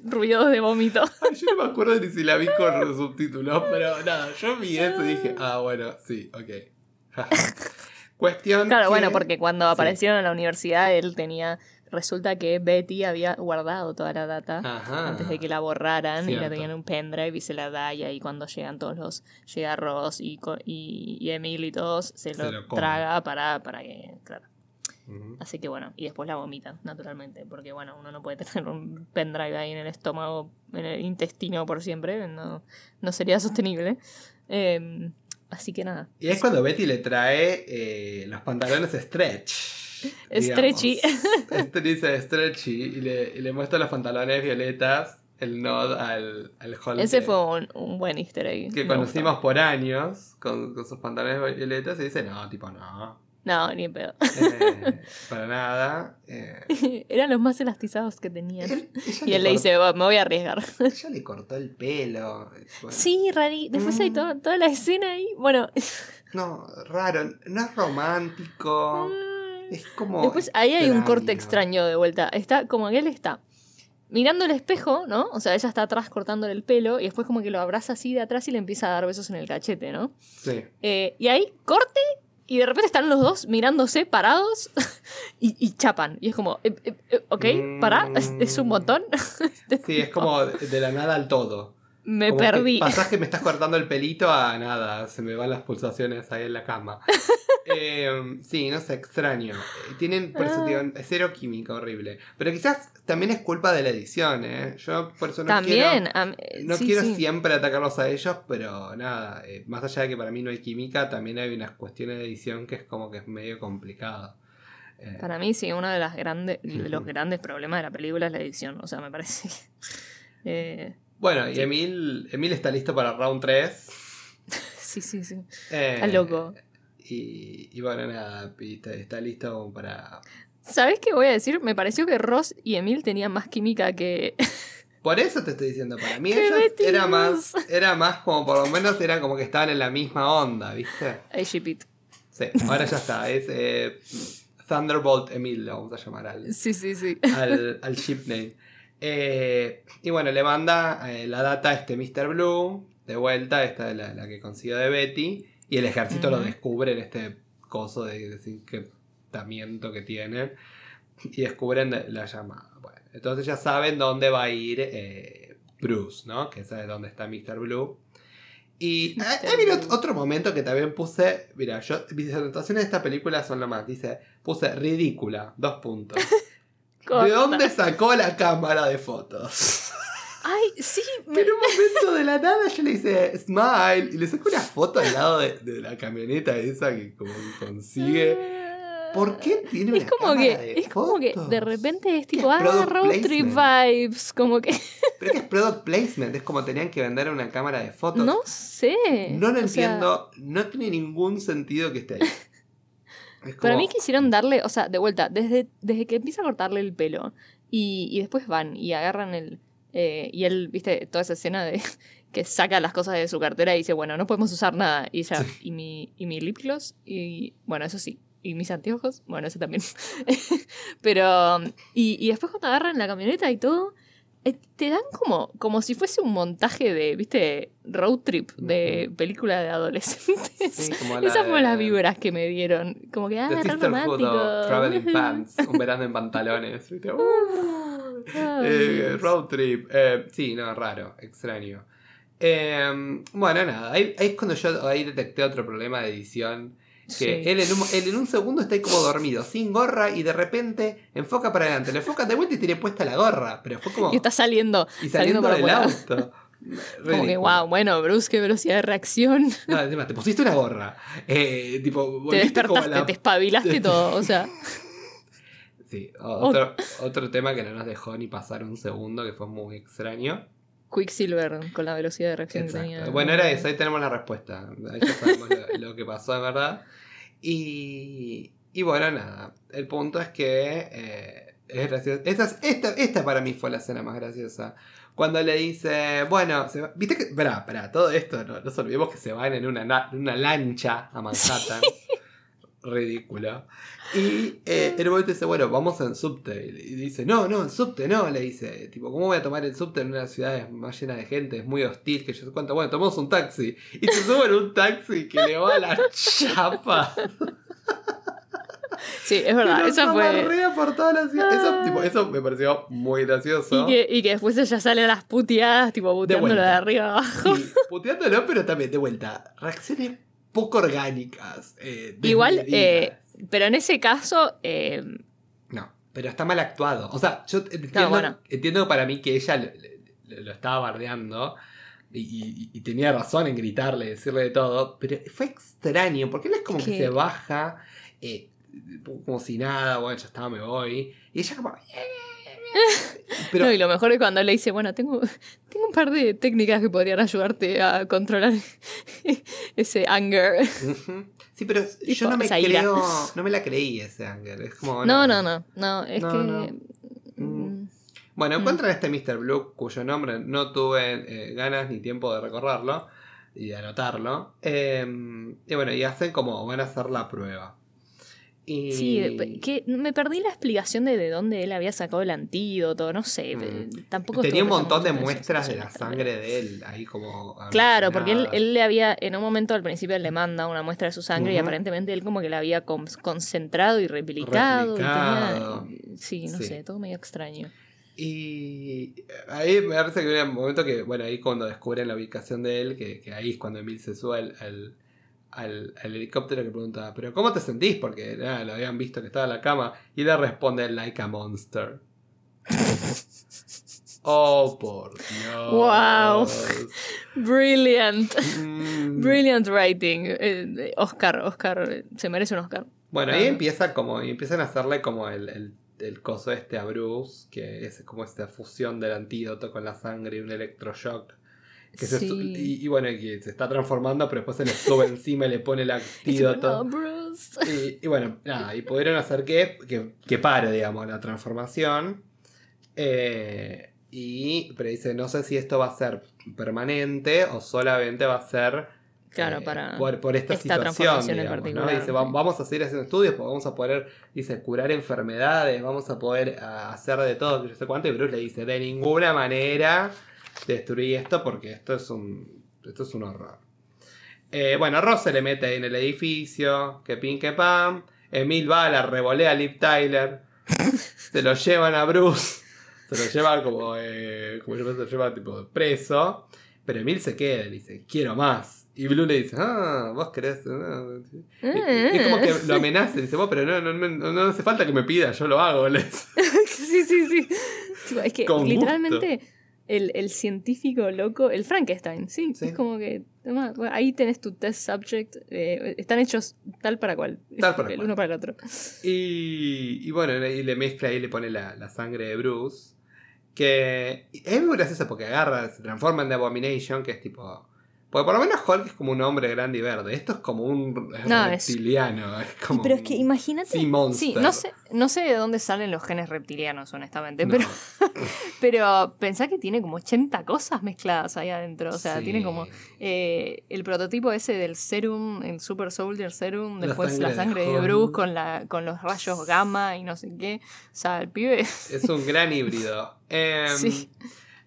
ruidos de vómito. Ay, yo no me acuerdo ni si la vi con los subtítulos, pero nada, yo vi eso y dije, ah, bueno, sí, ok. Cuestión. Claro, que- bueno, porque cuando Sí. aparecieron en la universidad él tenía... Resulta que Betty había guardado toda la data Ajá. antes de que la borraran y la Cierto. tenían en un pendrive y se la da y ahí cuando llegan todos los... Llega Ross y, co- y, y Emil y todos se lo, Se lo traga para, para que... Claro. Así que bueno, y después la vomita, naturalmente, porque bueno, uno no puede tener un pendrive ahí en el estómago, en el intestino por siempre, no, no sería sostenible. Eh, así que nada. Y es cuando Betty le trae eh, los pantalones stretch. Stretchy. Este dice stretchy y le, y le muestra los pantalones violetas, el nod al, al Hulk Ese fue un, un buen easter egg. que me conocimos por años con, con sus pantalones violetas y dice, no, tipo, no. No, ni en pedo. eh, para nada. eh. Eran los más elastizados que tenían. Él- Y él le dice, "Va, me voy a arriesgar. Ella le cortó el pelo. bueno. Sí, Rari. Después hay Mm. to- toda la escena ahí. Bueno. No, raro. No es romántico. Es como. Después ahí hay un corte extraño. de vuelta. Está como que él está mirando el espejo, ¿no? O sea, ella está atrás cortándole el pelo y después como que lo abraza así de atrás y le empieza a dar besos en el cachete, ¿no? Sí. Eh, y ahí corte y de repente están los dos mirándose parados y, y chapan. Y es como, eh, eh, eh, ok, para, es, es un montón. Sí, es como de la nada al todo. Me Como perdí. Pasás que me estás cortando el pelito a nada, se me van las pulsaciones ahí en la cama. Eh, sí, no sé, extraño. Eh, Tienen, por eso Ah. digo, es cero química horrible. Pero quizás también es culpa de la edición, ¿eh? Yo por eso no También. quiero, eh, no sí, quiero sí. siempre atacarlos a ellos, pero nada, eh, más allá de que para mí no hay química, también hay unas cuestiones de edición que es como que es medio complicado. Eh, Para mí, sí, uno de, las grandes, de los grandes problemas de la película es la edición. O sea, me parece que. Bueno, y Sí. Emil, Emil está listo para round 3. sí, sí, sí. Eh, Está loco. Y, y bueno, nada, está, está listo para... ¿Sabes qué voy a decir? Me pareció que Ross y Emil tenían más química que. Por eso te estoy diciendo, para mí ¡Qué ellos era más, era más como por lo menos era como que estaban en la misma onda, ¿viste? I ship it. Sí, ahora ya está, es eh, Thunderbolt Emil, lo vamos a llamar al, Sí, sí, sí. al, al ship name. Eh, y bueno, le manda eh, la data a este Mr. Blue, de vuelta, esta es la, la que consiguió de Betty, y el ejército lo descubre en este coso de desencriptamiento que tienen, y descubren de- la llamada. Bueno, entonces ya saben dónde va a ir eh, Bruce, ¿no? Que sabe dónde está Mr. Blue. Y hay hay Blue. otro momento que también puse. Mira, yo, mis anotaciones de esta película son lo más. Dice, puse ridícula, dos puntos. Corta. ¿De dónde sacó la cámara de fotos? Ay, sí. me- En un momento de la nada yo le hice smile y le saco una foto al lado de, de la camioneta esa que como que consigue. ¿Por qué tiene Es una como cámara que, de es como que fotos? de repente es ¿Qué tipo, es ah, road trip placement? vibes, como que, Pero es que es product placement, es como tenían que vender una cámara de fotos. no sé. No lo O sea, entiendo, no tiene ningún sentido que esté ahí. Para mí quisieron darle, o sea, de vuelta, desde, desde que empieza a cortarle el pelo y, y después van y agarran el... eh, y él, viste, toda esa escena de que saca las cosas de su cartera y dice, bueno, no podemos usar nada. Y ya, y mi, y mi lip gloss, y bueno, eso sí. Y mis anteojos, bueno, eso también. Pero, y, y después cuando agarran la camioneta y todo, te dan como, como si fuese un montaje de, viste, road trip de película de adolescentes. Sí, como la Esas fueron las vibras que me dieron. Como que, ah, Sisterhood romántico. Traveling Pants, un verano en pantalones. ¿viste? Uh, Ay, eh, road trip. Eh, sí, no, raro, extraño. Eh, bueno, nada, ahí, ahí es cuando yo ahí detecté otro problema de edición. Que Sí. él, en un, él en un segundo está ahí como dormido, sin gorra, y de repente enfoca para adelante, le enfoca de vuelta y tiene puesta la gorra. Pero fue como. Y está saliendo, y saliendo, saliendo del auto. Como que, wow, bueno, Bruce, qué velocidad de reacción. No, encima, te pusiste una gorra. Eh, tipo, Te despertaste, la- te espabilaste todo. O sea, Sí, otro, otro tema que no nos dejó ni pasar un segundo, que fue muy extraño. Quicksilver con la velocidad de reacción que tenía. Bueno, era eso, ahí tenemos la respuesta. Ahí ya sabemos lo, lo que pasó, de verdad. Y, y bueno, nada. El punto es que eh, es gracioso. Esta, es- esta, esta para mí fue la escena más graciosa. Cuando le dice, bueno, se va- viste que, espera, espera, todo esto, no, no nos olvidemos que se van en una, una lancha a Manhattan. Ridículo. Y eh, el momento dice, bueno, vamos en subte. Y dice, no, no, en subte no, le dice. Tipo, ¿cómo voy a tomar el subte en una ciudad más llena de gente? Es muy hostil, que yo sé cuánto. Bueno, tomamos un taxi. Y se suben en un taxi que le va a la chapa. Sí, es verdad, eso fue. por toda la ciudad. Eso, tipo, eso me pareció muy gracioso. Y que, y que después ella sale a las puteadas, tipo puteándolo de, vuelta. arriba abajo. Sí, puteándolo, pero también de vuelta. Reacciones poco orgánicas. eh, Igual, eh, pero en ese caso, eh, No, pero está mal actuado. O sea, yo entiendo, No, bueno. entiendo para mí que ella lo, lo- lo estaba bardeando y, y- y tenía razón en gritarle, decirle de todo, pero fue extraño porque él es como que, se baja eh, como si nada, bueno, ya estaba, me voy. Y ella como... Pero, no, y lo mejor es cuando le dice, bueno, tengo, tengo un par de técnicas que podrían ayudarte a controlar ese anger. Sí, pero yo no me ira. creo, no me la creí ese ángel. Es como... No, no, no, no, es No, que... no. mm, Bueno, Mm. encuentran a este Mr. Blue, cuyo nombre no tuve eh, ganas ni tiempo de recordarlo y de anotarlo. Eh, y bueno, y hacen como van a hacer la prueba. Y... Sí, que me perdí la explicación de de dónde él había sacado el antídoto, no sé, Mm. eh, tampoco Tenía un montón de muestras de la sangre de él ahí como. Claro, porque él, él le había, en un momento al principio él le manda una muestra de su sangre y aparentemente él como que la había con- concentrado y replicado. y tenía- sí, no Sí. sé, todo medio extraño. Y ahí me parece que hay un momento que, bueno, ahí cuando descubren la ubicación de él, que, que ahí es cuando Emil se sube al, al, al- al helicóptero que pregunta, ¿pero cómo te sentís? Porque nada, lo habían visto que estaba en la cama. Y le responde, like a monster. oh, por Dios. Wow. Brilliant. Mm. Brilliant writing. Eh, Oscar, Oscar, eh, se merece un Oscar. Bueno, ahí Ah. empieza como, y empiezan a hacerle como el, el, el coso este a Bruce, que es como esta fusión del antídoto con la sangre y un electroshock. Que se y, y bueno, que se está transformando, pero después se le sube encima y le pone el no, Bruce. Y, y bueno, nada, y pudieron hacer que, que, que pare, digamos, la transformación. Eh, y, pero dice, no sé si esto va a ser permanente o solamente va a ser Claro, eh, para por, por esta, esta situación. transformación en digamos, ¿no? particular. Dice, "Va- vamos a seguir haciendo estudios porque vamos a poder, dice, curar enfermedades, vamos a poder hacer de todo, yo sé cuánto. Y Bruce le dice, de ninguna manera destruí esto porque esto es un, esto es un horror. Eh, bueno, Ross se le mete en el edificio, que pin que pam. Emil va, la revolea a Liv Tyler. se lo llevan a Bruce. Se lo lleva como, eh, como yo se lo lleva tipo preso. Pero Emil se queda y dice, quiero más. Y Blue le dice, ah, vos querés. ah". Y- Es como que lo amenaza y dice, vos, pero no, no, no, no hace falta que me pida, yo lo hago. le dice. sí, sí, sí. Es que Con literalmente el, el científico loco, el Frankenstein, sí, Sí. es como que toma, bueno, ahí tenés tu test subject, eh, están hechos tal para cual, Tal para el cual. uno para el otro. Y, y bueno, y le mezcla y le pone la, la sangre de Bruce. Que es muy gracioso porque agarra, se transforma en The Abomination, que es tipo. Porque por lo menos Hulk es como un hombre grande y verde. Esto es como un No, reptiliano. Es como Pero es que imagínate. Sí, no sé, no sé de dónde salen los genes reptilianos, honestamente, No. pero, pero pensá que tiene como 80 cosas mezcladas ahí adentro. O sea, Sí. tiene como eh, el prototipo ese del serum, el Super Soldier Serum, La después sangre la sangre de. Bruce con, la, con los rayos gamma y no sé qué. O sea, el pibe. Es un gran híbrido. Em, Sí.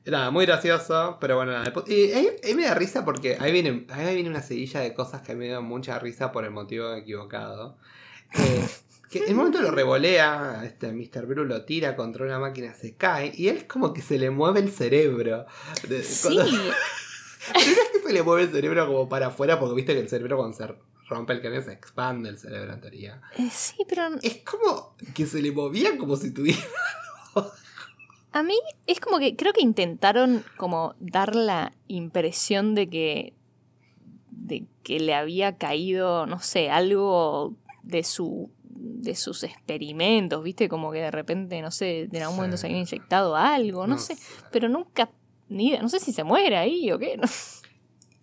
Nada, muy gracioso, pero bueno, nada. Y ahí, ahí me da risa porque ahí viene, ahí viene una seguilla de cosas que me dan mucha risa por el motivo equivocado. Eh, que en un momento lo revolea, este Mr. Blue lo tira contra una máquina, se cae, y él es como que se le mueve el cerebro. Sí. cuando- Pero no es que se le mueve el cerebro como para afuera, porque viste que el cerebro cuando se rompe el cráneo se expande el cerebro en teoría. Eh, sí, pero Es como que se le movía como si tuviera. a mí es como que creo que intentaron como dar la impresión de que de que le había caído, no sé, algo de su de sus experimentos, ¿viste? Como que de repente, no sé, en algún momento se había inyectado algo, no, sé, pero nunca ni no sé si se muere ahí o qué. no.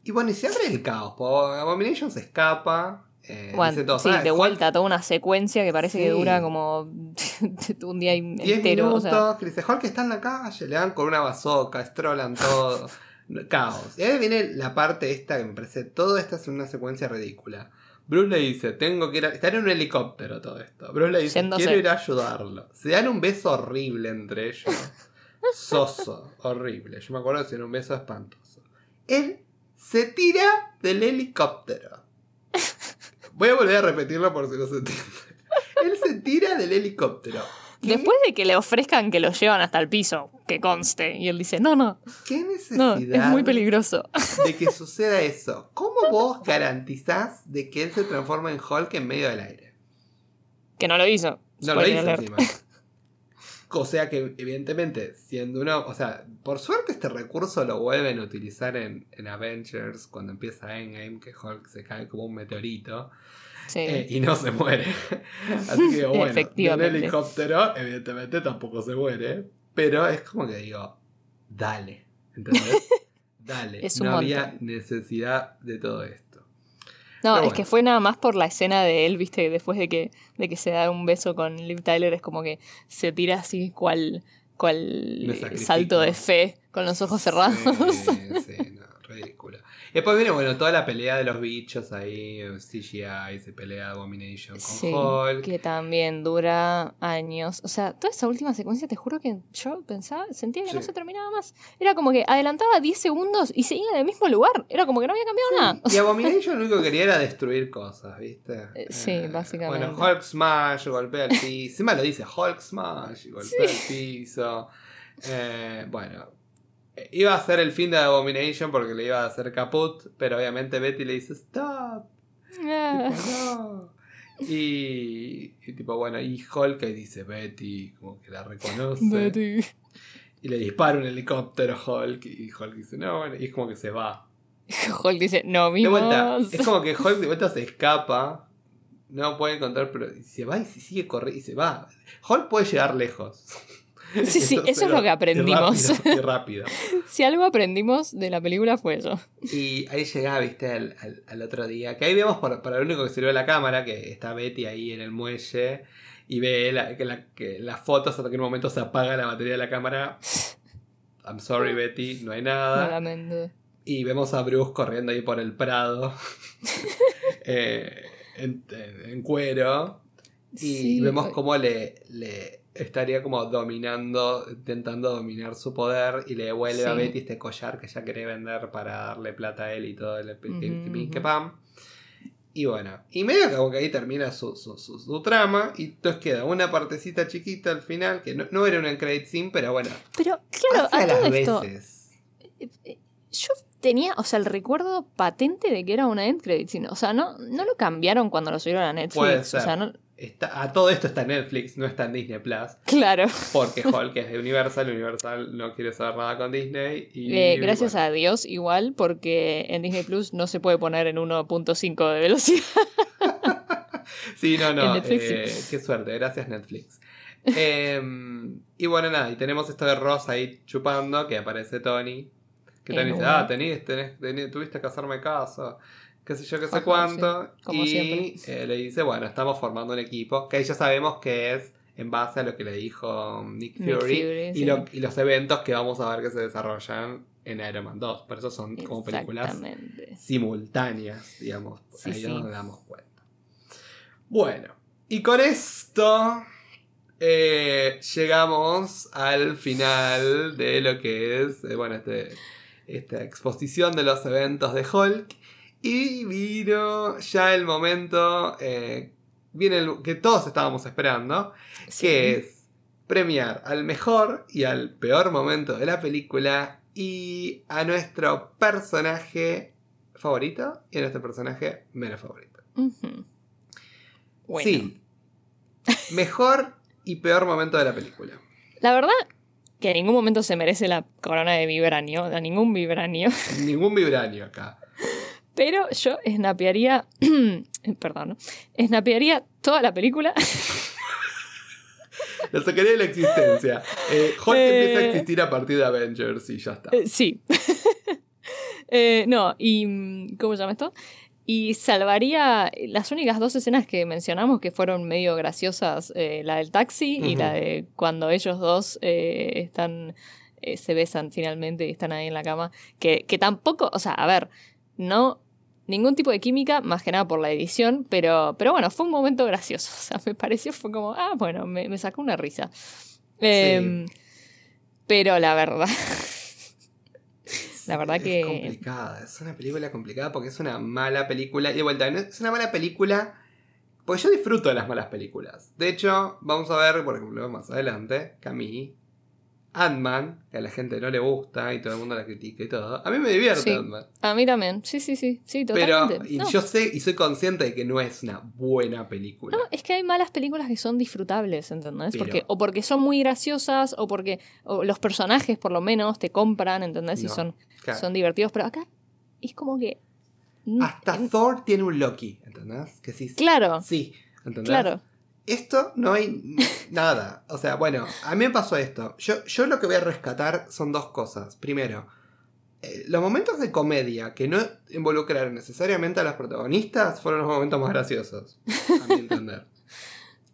Y bueno, y se abre el caos. Abomination se escapa. Eh, Bueno, sí, "Ah, de Hulk, vuelta, toda una secuencia que parece que dura como un día 10 entero. minutos. o sea, que dice, Hulk está en la calle. Le dan con una bazooka, estrolan todo. caos. Y ahí viene la parte esta que me parece. Todo esta es una secuencia ridícula. Bruce le dice, tengo que ir a... Está en un helicóptero todo esto. Bruce le dice, Yéndose. quiero ir a ayudarlo. Se dan un beso horrible entre ellos. Soso, horrible. Yo me acuerdo que era un beso espantoso. Él se tira del helicóptero. Voy a volver a repetirlo por si no se entiende. Él se tira del helicóptero. ¿Qué, Después de que le ofrezcan que lo llevan hasta el piso, que conste. Y él dice, no, no, qué no, necesidad es muy peligroso. de que suceda eso? ¿Cómo vos garantizás de que él se transforma en Hulk en medio del aire? que no lo hizo. No lo hizo alert. encima. O sea que, evidentemente, siendo uno. O sea, por suerte este recurso lo vuelven a utilizar en, en Avengers cuando empieza Endgame, que Hulk se cae como un meteorito Sí. eh, y no se muere. Así que, bueno, del Efectivamente. helicóptero, evidentemente tampoco se muere. Pero es como que digo, dale. ¿Entendés? Dale. Es no había necesidad de todo esto. No, es que fue nada más por la escena de él, viste, después de que, de que se da un beso con Liv Tyler, es como que se tira así cual, cual salto de fe con los ojos cerrados. Sí, después viene, bueno, toda la pelea de los bichos ahí, eh, CGI, se pelea Abomination con Sí, Hulk. que también dura años. O sea, toda esa última secuencia, te juro que yo pensaba, sentía que no se terminaba más. Era como que adelantaba 10 segundos y seguía en el mismo lugar. Era como que no había cambiado nada. Y Abomination lo único que quería era destruir cosas, ¿viste? Eh, sí, básicamente. Bueno, Hulk Smash, golpea el piso. Encima lo dice Hulk Smash, golpea el piso. Eh, bueno, eh, iba a ser el fin de Abomination porque le iba a hacer caput, pero obviamente Betty le dice stop. Ah. Tipo, no. Y, y tipo, bueno, y Hulk ahí dice Betty, como que la reconoce. Betty. Y le dispara un helicóptero a Hulk. Y Hulk dice, no, bueno, y es como que se va. Hulk dice, no De vuelta, es como que Hulk de vuelta se escapa. No puede encontrar, pero se va y se sigue corriendo y se va. Hulk puede llegar lejos. Sí, sí, eso es lo que aprendimos. Y rápido, y rápido. Si algo aprendimos de la película fue eso. Y ahí llegaba, viste, al, al- al otro día. Que ahí vemos para, para lo único que sirve la cámara, que está Betty ahí en el muelle. Y ve la- que, la- que las fotos hasta que en un momento se apaga la batería de la cámara. I'm sorry, Betty, no hay nada. Nuevamente. Y vemos a Bruce corriendo ahí por el Prado. eh, en, en, cuero. Y Sí, vemos cómo le, le estaría como dominando, intentando dominar su poder. Y le devuelve a. Betty este collar que ella quería vender para darle plata a él y todo el que- que- que- pam. Y bueno, y medio que ahí termina su, su, su- su trama. Y entonces queda una partecita chiquita al final, que no, no era una credit scene, pero bueno. Pero, claro, a todo las esto, veces. eh, yo tenía, o sea, el recuerdo patente de que era una end credit scene. O sea, no, no lo cambiaron cuando lo subieron a Netflix. Puede O sea, no, Está, a todo esto está en Netflix, no está en Disney Plus. claro. Porque Hulk es de Universal, Universal no quiere saber nada con Disney. Y, Eh, gracias bueno. a Dios, igual, porque en Disney Plus no se puede poner en 1.5 de velocidad. Sí, no, no. sí. eh, Qué suerte, gracias Netflix. Eh, y bueno, nada, y tenemos esto de Ross ahí chupando, que aparece Tony. Que Tony dice, ah, tenés, tenés- tenés- tuviste que hacerme caso. Qué sé yo, qué sé Ajá, cuánto. sí, como y siempre. eh, le dice, bueno, estamos formando un equipo. Que ahí ya sabemos que es en base a lo que le dijo Nick Nick Fury, y, sí. lo- y los eventos que vamos a ver que se desarrollan en Iron Man 2. Por eso son como películas simultáneas, digamos. Sí, Ahí nos damos cuenta. Bueno, y con esto eh, llegamos al final de lo que es, eh, bueno, este, esta exposición de los eventos de Hulk. Y vino ya el momento eh, viene el que todos estábamos esperando, Sí. que es premiar al mejor y al peor momento de la película y a nuestro personaje favorito y a nuestro personaje menos favorito. Bueno, Sí. Mejor y peor momento de la película. la verdad que en ningún momento se merece la corona de vibranio, a ningún vibranio. Ningún vibranio acá. Pero yo snapearía, perdón, ¿no? snapearía toda la película. Lo sacaría de la existencia. Eh, Hulk Eh. empieza a existir a partir de Avengers y ya está. Eh, sí. Eh, no, y mm, ¿cómo se llama esto? Y salvaría las únicas dos escenas que mencionamos que fueron medio graciosas, la del taxi y la de cuando ellos dos están, se besan finalmente y están ahí en la cama, que, que tampoco, o sea, a ver, no ningún tipo de química, más que nada por la edición, pero, pero bueno, fue un momento gracioso, o sea, me pareció, fue como, ah, bueno, me, me sacó una risa. Em, Pero la verdad, La verdad es que- complicada, es una película complicada porque es una mala película. Y de vuelta, es una mala película. Porque yo disfruto de las malas películas. De hecho, vamos a ver, por ejemplo, más adelante, que a mí, Ant-Man, que a la gente no le gusta y todo el mundo la critica y todo. A mí me divierte Sí. Ant-Man. a mí también, sí, sí, sí, sí, Pero totalmente. y No. yo sé y soy consciente de que no es una buena película. No, es que hay malas películas que son disfrutables, ¿entendés? Pero- Porque, o porque son muy graciosas, o porque o los personajes por lo menos te compran, ¿entendés? Y son, Claro. son divertidos, pero acá es como que... Hasta Thor tiene un Loki, ¿entendés? Que sí. Claro, Sí, ¿entendés? claro. Esto no hay nada. O sea, bueno, a mí me pasó esto. Yo, yo lo que voy a rescatar son dos cosas. Primero, eh, los momentos de comedia que no involucraron necesariamente a los protagonistas fueron los momentos más graciosos, a mi entender.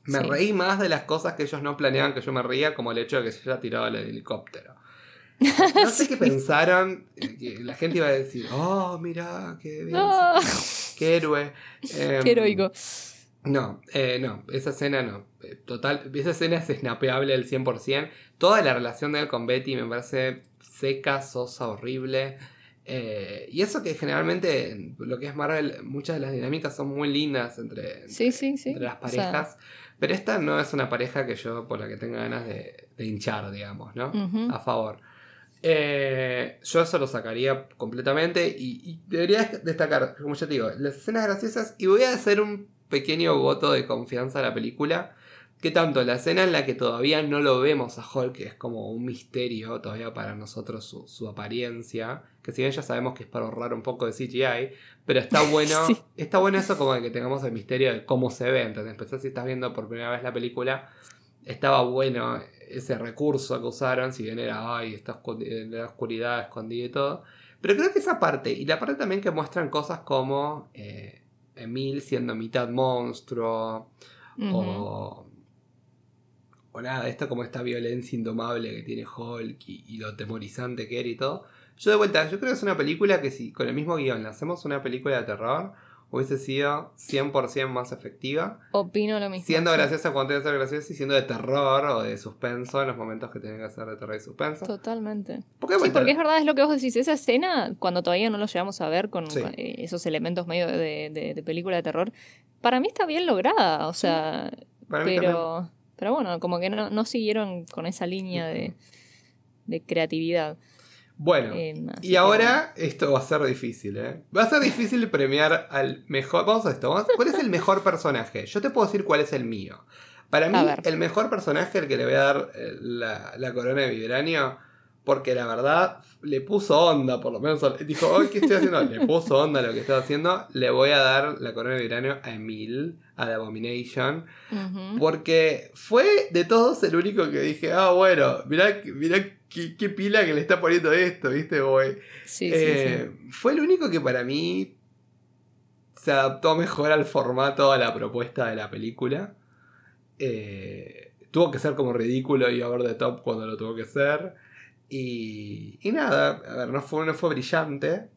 Me Sí. reí más de las cosas que ellos no planeaban que yo me reía, como el hecho de que se haya tirado el helicóptero. No sé qué pensaron, eh, que la gente iba a decir, oh, mira, qué bien, No, qué héroe. Em, qué heroico. No, eh, no, esa escena no. Eh, Total, esa escena es snapeable al 100%. Toda la relación de él con Betty me parece seca, sosa, horrible. Eh, y eso que generalmente en lo que es Marvel, muchas de las dinámicas son muy lindas entre, entre, Sí, sí, sí. entre las O sea, parejas. pero esta no es una pareja que yo, por la que tenga ganas de, de hinchar, digamos, ¿no? A favor. Eh, yo eso lo sacaría completamente y, y debería destacar, como ya te digo, las escenas graciosas y voy a hacer un pequeño voto de confianza a la película. Que tanto la escena en la que todavía no lo vemos a Hulk, que es como un misterio todavía para nosotros su, su apariencia, que si bien ya sabemos que es para ahorrar un poco de CGI, pero está bueno, Sí. está bueno eso como de que tengamos el misterio de cómo se ve, entonces empezás si estás viendo por primera vez la película, estaba bueno ese recurso que usaron, si bien era, ay, está en la oscuridad, escondido y todo. Pero creo que esa parte, y la parte también que muestran cosas como eh, Emil siendo mitad monstruo, o, o nada, esto como esta violencia indomable que tiene Hulk y, y lo temorizante que era y todo. Yo de vuelta, yo creo que es una película que si con el mismo guion le hacemos una película de terror, hubiese sido 100% más efectiva. Opino lo mismo. Siendo graciosa cuando tiene que ser graciosa y siendo de terror o de suspenso en los momentos que tienen que ser de terror y suspenso. Totalmente. De Sí, porque es verdad, es lo que vos decís. Esa escena, cuando todavía no lo llegamos a ver con Sí. eh, esos elementos medio de, de- de película de terror, para mí está bien lograda. O sea, para mí también. pero, pero bueno, como que no, no siguieron con esa línea de, de creatividad. Bueno, Eh, y que ahora esto va a ser difícil, ¿eh? Va a ser difícil premiar al mejor. Vamos a esto. ¿Cuál es el mejor personaje? Yo te puedo decir cuál es el mío. Para mí, el mejor personaje, el que le voy a dar eh, la, la corona de vibranio, porque la verdad le puso onda, por lo menos. Dijo, "Ay, ¿qué estoy haciendo? Le puso onda lo que estaba haciendo. Le voy a dar la corona de vibranio a Emil, a The Abomination. Porque fue de todos el único que dije, ah, bueno, mirá, mirá qué, qué pila que le está poniendo esto, ¿viste? Güey? Sí, sí, Eh, Fue el único que para mí se adaptó mejor al formato, a la propuesta de la película. Eh, tuvo que ser como ridículo y over the top cuando lo tuvo que ser. Y, y nada, a ver, no fue, no fue brillante,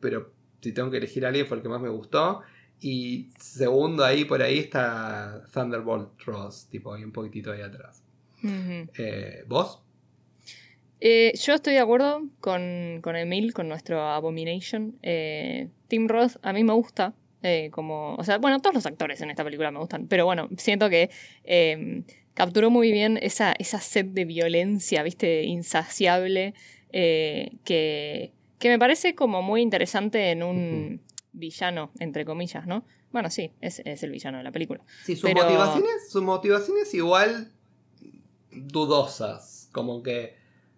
pero si tengo que elegir a alguien fue el que más me gustó. Y segundo ahí, por ahí está Thunderbolt Ross, tipo ahí un poquitito ahí atrás. sí. Eh, ¿Vos? Eh, yo estoy de acuerdo con, con Emil, con nuestro Abomination. Eh, Tim Roth a mí me gusta. eh, como, o sea, bueno, todos los actores en esta película me gustan, pero bueno, siento que eh, capturó muy bien esa, esa sed de violencia, viste, insaciable, que, que me parece como muy interesante en un villano, entre comillas, ¿no? Bueno, sí, es, es el villano de la película. Sí, sus Pero- motivaciones, sus motivaciones igual dudosas. Como que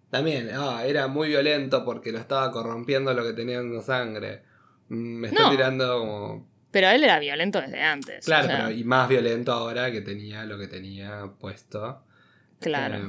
también, ah, era muy violento porque lo estaba corrompiendo lo que tenía en la sangre. Mm, Me está No. tirando como. Pero él era violento desde antes. Claro, o sea, pero y más violento ahora que tenía lo que tenía puesto. claro. Eh,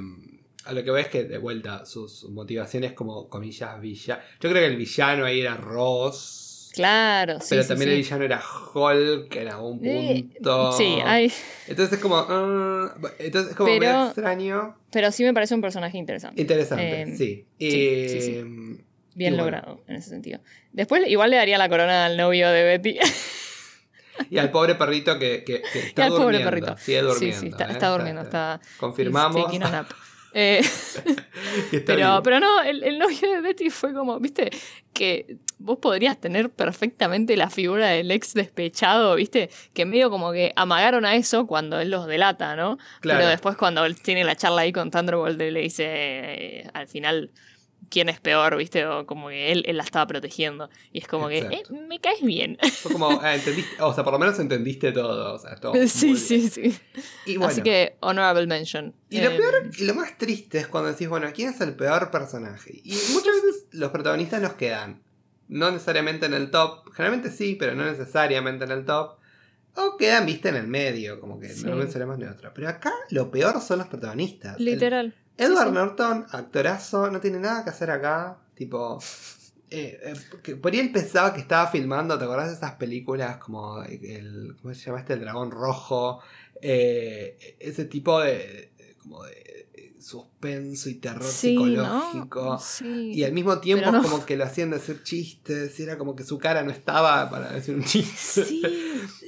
a lo que ves que de vuelta, sus, sus motivaciones como comillas villa. Yo creo que el villano ahí era Ross. Claro, sí. pero sí, también sí. el villano era Hulk en algún punto. Sí, hay, Entonces es como. ah, entonces es como Pero- medio extraño. pero sí me parece un personaje interesante. Interesante, Eh, sí. Eh, Bien logrado en ese sentido. Después igual le daría la corona al novio de Betty. Y al pobre perrito que, que, que está Y al pobre perrito. Sigue durmiendo. sí, sí, está, ¿eh? está durmiendo, está... Confirmamos Eh, pero, pero no, el, el novio de Betty fue como, viste, que vos podrías tener perfectamente la figura del ex despechado, viste, que medio como que amagaron a eso cuando él los delata, ¿no? Claro. Pero después cuando él tiene la charla ahí con Thunderbolt, le dice eh, al final quién es peor, viste, o como que él, él la estaba protegiendo. Y es como que, eh, me caes bien. Fue como, ah, entendiste, o sea, por lo menos entendiste todo. O sea, muy sí, sí, sí. Bueno, Así que, honorable mention. Y lo peor y lo más triste es cuando decís, bueno, ¿quién es el peor personaje? Y muchas veces los protagonistas nos quedan. No necesariamente en el top. Generalmente sí, pero no necesariamente en el top. O quedan, viste, en el medio, como que Sí. no mencionamos ni otra. Pero acá lo peor son los protagonistas. El- Literal. Edward. Norton, actorazo, no tiene nada que hacer acá. Tipo. eh, eh, por ahí él pensaba que estaba filmando, ¿te acordás de esas películas como el. ¿Cómo se llama este? El dragón rojo. Eh, ese tipo de. como de suspenso y terror Sí, psicológico. ¿no? Sí. Y al mismo tiempo no. como que lo hacían decir chistes, y era como que su cara no estaba para decir un chiste. Sí,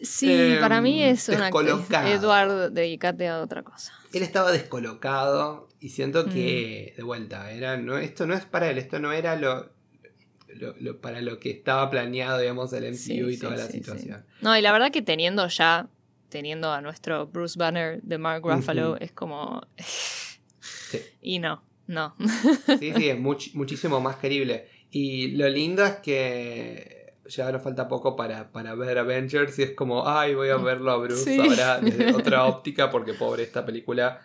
sí, Em, para mí es una. Edward, dedícate a otra cosa. Él estaba descolocado y siento Mm. que, de vuelta, era, no, esto no es para él, esto no era lo, lo- lo- para lo que estaba planeado, digamos, el MCU Sí, y toda la situación. No, y la verdad que teniendo ya, teniendo a nuestro Bruce Banner de Mark Ruffalo, es como... Sí. Y no, no. Sí, sí, es much- muchísimo más querible. Y lo lindo es que ya nos falta poco para, para ver Avengers y es como, ay, voy a verlo a Bruce Sí. ahora desde otra óptica porque pobre esta película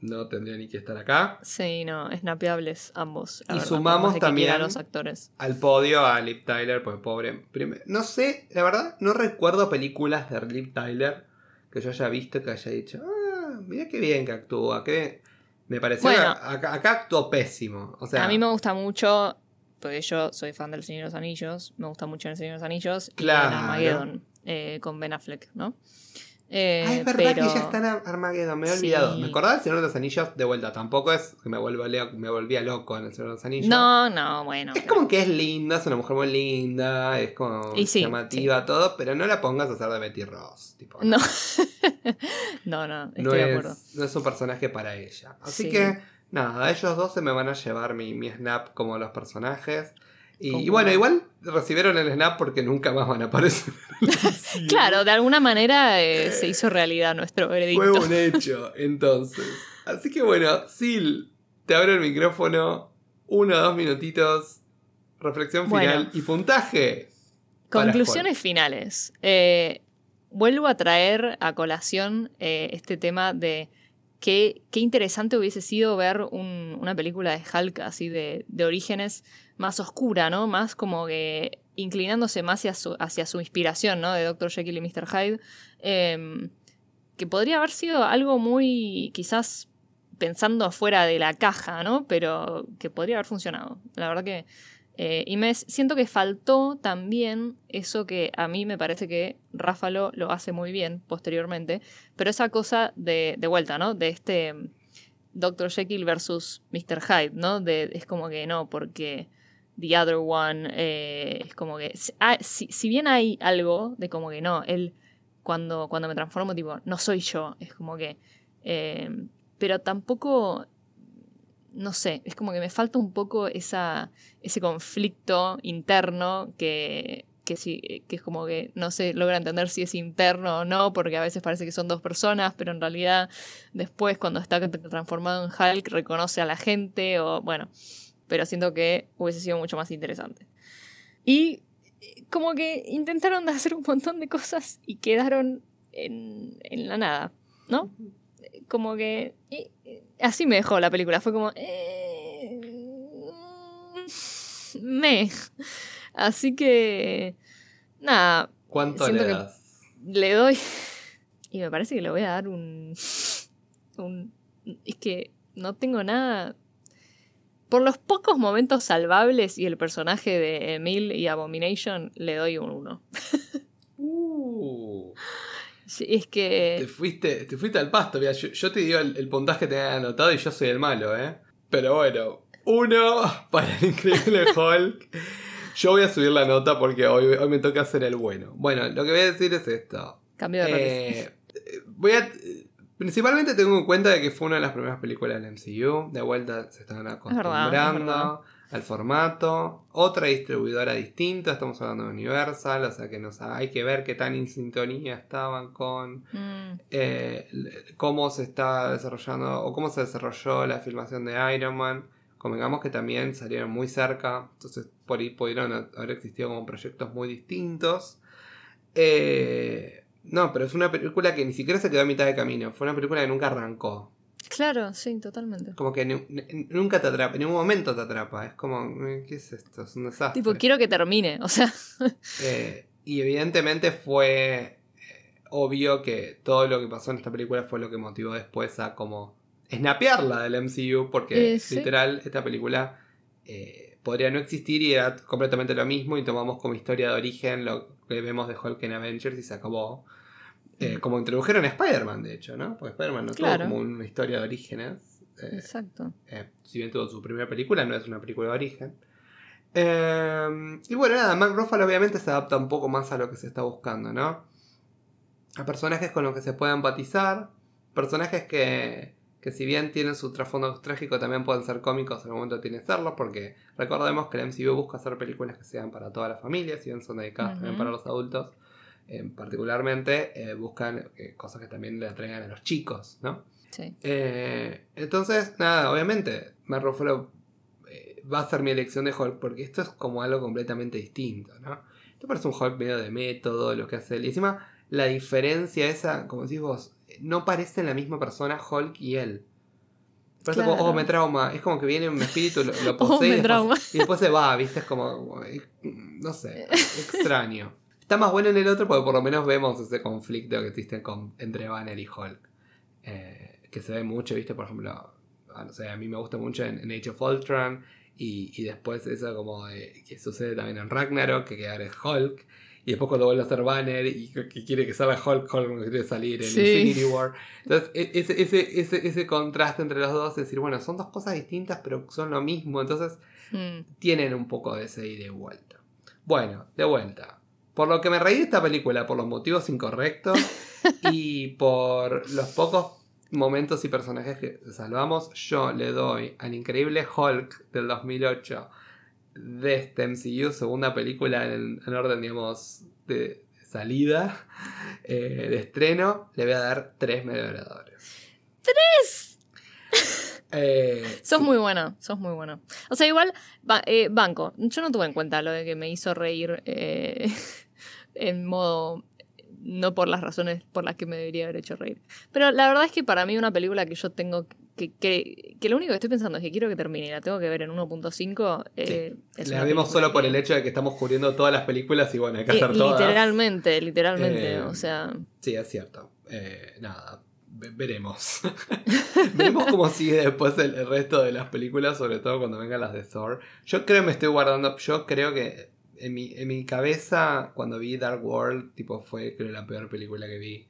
no tendría ni que estar acá. Sí, no, snapeables ambos. la Y verdad, sumamos también- a los actores. al podio a Liv Tyler, porque pobre. No sé, la verdad, no recuerdo películas de Liv Tyler que yo haya visto que haya dicho, ah, mira qué bien que actúa, que me pareció Bueno. acá, acá actuó pésimo. O sea, a mí me gusta mucho, porque yo soy fan del Señor de los Anillos, me gusta mucho el Señor de los Anillos Claro. y en Armageddon eh, con Ben Affleck, ¿no? Eh, ah, es verdad pero... que ya está en Armageddon, me he olvidado. Sí. Me acordaba del Señor de los Anillos de vuelta. Tampoco es que me, leo- me volvía loco en el Señor de los Anillos. No, no, bueno. Es pero- como que es linda, es una mujer muy linda, es como sí, llamativa, todo, pero no la pongas a hacer de Betty Ross. Tipo, No. no, no, estoy no de acuerdo. es, no es un personaje para ella. Así Sí. que, nada, ellos dos se me van a llevar mi, mi snap como los personajes. Y, bueno, igual recibieron el snap porque nunca más van a aparecer. Claro, de alguna manera eh, se hizo realidad nuestro veredicto. Fue un hecho, entonces. Así que bueno, Sil, te abro el micrófono. Uno o dos minutitos. Reflexión Bueno. final y puntaje. Conclusiones finales. Eh, vuelvo a traer a colación eh, este tema de qué, qué interesante hubiese sido ver un- una película de Hulk así de, de orígenes más oscura, ¿no? Más como que inclinándose más hacia su, hacia su inspiración, ¿no? De Dr. Jekyll y Mr. Hyde. Eh, que podría haber sido algo muy, quizás pensando afuera de la caja, ¿no? Pero que podría haber funcionado. La verdad que eh, y me siento que faltó también eso que a mí me parece que Ráfalo lo hace muy bien posteriormente, pero esa cosa de, de vuelta, ¿no? De este mm, Dr. Jekyll versus Mr. Hyde, ¿no? De, es como que no, porque The Other One eh, es como que... si- ah, si, si bien hay algo de como que no, él cuando, cuando me transformo, tipo, no soy yo, es como que... eh, pero tampoco no sé, es como que me falta un poco esa, ese conflicto interno que, que, sí, que es como que no se logra entender si es interno o no, porque a veces parece que son dos personas, pero en realidad después cuando está transformado en Hulk reconoce a la gente o bueno, pero siento que hubiese sido mucho más interesante. Y eh, como que intentaron hacer un montón de cosas y quedaron en, en la nada, ¿no? Como que... y- así me dejó la película, fue como... eh, mm, me. Así que... Nada, ¿Cuánto le das? le doy... Y me parece que le voy a dar un... un es que no tengo nada... Por los pocos momentos salvables y el personaje de Emil y Abomination, le doy un 1. Uh, Es te, que... fuiste, te fuiste al pasto. Mira, yo, yo te digo el, el puntaje que te había anotado y yo soy el malo, ¿eh? Pero bueno, uno para el increíble Hulk. Yo voy a subir la nota porque hoy, hoy me toca ser el bueno. Bueno, lo que voy a decir es esto. Cambio de. Eh, voy a. Principalmente tengo en cuenta de que fue una de las primeras películas del MCU. De vuelta se están verdad, acostumbrando es verdad. Al formato. Otra distribuidora distinta, estamos hablando de Universal, o sea que nos, hay que ver qué tan en sintonía estaban con Mm, eh, cómo se está desarrollando o cómo se desarrolló la filmación de Iron Man. Convengamos que también salieron muy cerca, entonces por ahí pudieron haber existido como proyectos muy distintos. Eh, no, pero es una película que ni siquiera se quedó a mitad de camino, fue una película que nunca arrancó. Claro, sí, totalmente. Como que nunca te atrapa, en ningún momento te atrapa. Es como, eh, ¿qué es esto? Es un desastre. Tipo, quiero que termine, o sea... Eh, y evidentemente fue eh, obvio que todo lo que pasó en esta película fue lo que motivó después a como snapearla del MCU, porque Eh, sí. literal esta película eh, podría no existir y era completamente lo mismo y tomamos como historia de origen lo que vemos de Hulk en Avengers y se acabó. Eh, Mm. como introdujeron a Spider-Man, de hecho, ¿no? Porque Spider-Man no Claro. tuvo como una historia de orígenes. eh, Exacto. eh, si bien tuvo su primera película, no es una película de origen. Eh, y bueno, nada, Mark Ruffalo obviamente se adapta un poco más a lo que se está buscando, ¿no? A personajes con los que se puede empatizar, personajes que, que si bien tienen su trasfondo trágico también pueden ser cómicos en el momento tienen que serlo, porque recordemos que el MCU busca hacer películas que sean para toda la familia, si bien son dedicadas también Ujú. para los adultos, eh, particularmente eh, buscan eh, cosas que también le atraigan a los chicos, ¿no? Sí. Eh, entonces, nada, obviamente, Mark Ruffalo eh, va a ser mi elección de Hulk porque esto es como algo completamente distinto, ¿no? Esto parece un Hulk medio de método, lo que hace él. Y encima, la diferencia esa, como decís vos, no parecen la misma persona Hulk y él. Parece como, Claro. oh, me trauma. Es como que viene un espíritu, lo, lo Oh, posee y, me después, y después se va, ¿viste? Es como, no sé, extraño. Está más bueno en el otro porque por lo menos vemos ese conflicto que existe con, entre Banner y Hulk. Eh, que se ve mucho, ¿viste? Por ejemplo, no sé, a mí me gusta mucho en, en Age of Ultron. Y, y después eso como de- que sucede también en Ragnarok, que ahora es Hulk. Y después cuando vuelve a ser Banner y que quiere que salga Hulk, Hulk no quiere salir en Sí. Infinity War. Entonces, e- ese, ese, ese, ese contraste entre los dos, es decir, bueno, son dos cosas distintas, pero son lo mismo. Entonces, Mm. tienen un poco de ese ida y vuelta. Bueno, de vuelta. Por lo que me reí de esta película, por los motivos incorrectos y por los pocos momentos y personajes que salvamos, yo le doy al increíble Hulk del 2008 de este MCU, segunda película en, en orden, digamos, de salida, eh, de estreno, le voy a dar tres merodeadores. ¡Tres! Eh, Sos muy buena, sos muy buena. O sea, igual, ba- eh, banco. Yo no tuve en cuenta lo de que me hizo reír eh, en modo. No por las razones por las que me debería haber hecho reír. Pero la verdad es que para mí, una película que yo tengo. Que, que, que lo único que estoy pensando es que quiero que termine y la tengo que ver en 1.5. Eh, la película solo por el hecho de que estamos cubriendo todas las películas y bueno, hay que Eh, hacer todas. literalmente, literalmente. Eh, o sea. Sí, es cierto. Eh, nada, ve- veremos. veremos cómo sigue después el, el resto de las películas, sobre todo cuando vengan las de Thor. Yo creo que me estoy guardando, yo creo que en mi, en mi cabeza, cuando vi Dark World, tipo fue creo la peor película que vi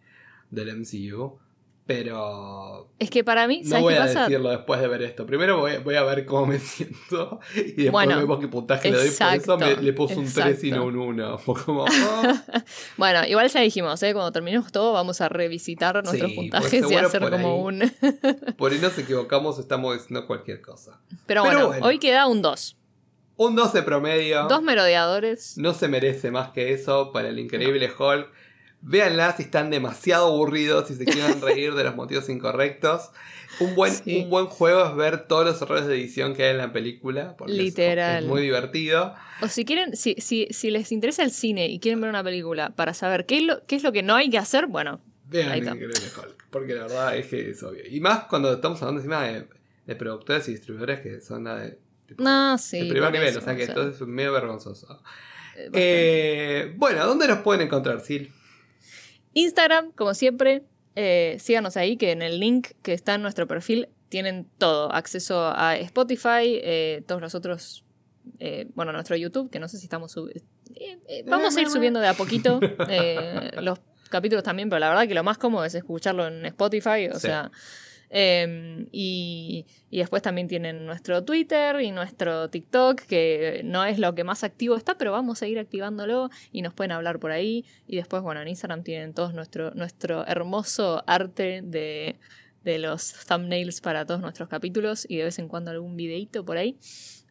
del MCU. Pero Es que para mí, no ¿sabes voy qué a pasa? decirlo después de ver esto. Primero voy, voy a ver cómo me siento y después Bueno, vemos qué puntaje le doy. Por exacto, eso me- le puse un 3 y exacto. no un 1. Fue como, oh. Bueno, igual ya dijimos, ¿eh? cuando terminemos todo vamos a revisitar nuestros Sí, puntajes pues y seguro hacer como ahí. un... Por ahí nos equivocamos, estamos diciendo cualquier cosa. Pero, Pero bueno, bueno. hoy queda un 2. Un 12 promedio. Dos merodeadores. No se merece más que eso para el increíble Hulk. Véanla si están demasiado aburridos, si se quieren reír de los motivos incorrectos. Un buen, Sí. un buen juego es ver todos los errores de edición que hay en la película. porque Literal. Es, muy divertido. O si quieren, si, si, si les interesa el cine y quieren ver una película para saber qué es lo, qué es lo que no hay que hacer, bueno, Vean el increíble Hulk. Porque la verdad es que es obvio. Y más cuando estamos hablando encima de, de productores y distribuidores que son la de. Tipo, no, sí. de primer nivel. eso, o sea que o sea, esto es medio vergonzoso. eh. Eh, bueno, ¿dónde nos pueden encontrar, Sil? Instagram, como siempre, eh, síganos ahí, que en el link que está en nuestro perfil tienen todo. Acceso a Spotify, eh, todos los otros, bueno, nuestro YouTube, que no sé si estamos vamos a ir subiendo de a poquito los capítulos también, pero la verdad que lo más cómodo es escucharlo en Spotify, o Sí. sea... eh, y, y después también tienen nuestro Twitter y nuestro TikTok, que no es lo que más activo está, pero vamos a ir activándolo y nos pueden hablar por ahí. Y después, bueno, en Instagram tienen todos nuestro, nuestro hermoso arte de, de los thumbnails para todos nuestros capítulos y de vez en cuando algún videito por ahí.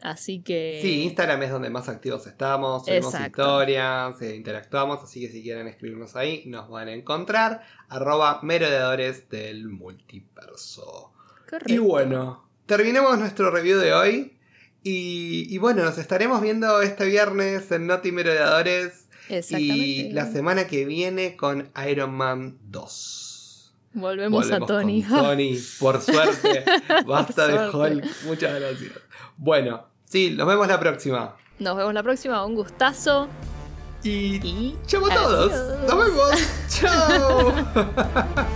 Así que... Sí, Instagram es donde más activos estamos, subimos Exacto. historias, eh, interactuamos, así que si quieren escribirnos ahí, nos van a encontrar. Arroba merodeadores del multiverso. Correcto. Y bueno, terminemos nuestro review de hoy. Y, y bueno, nos estaremos viendo este viernes en Noti Merodeadores. Y la semana que viene con Iron Man 2. Volvemos, a Tony. con Tony, por suerte. Basta de suerte. Hulk. Muchas gracias. Bueno, sí, nos vemos la próxima. Nos vemos la próxima. Un gustazo. Y Y... chau a todos. Adiós. Nos vemos. Chao.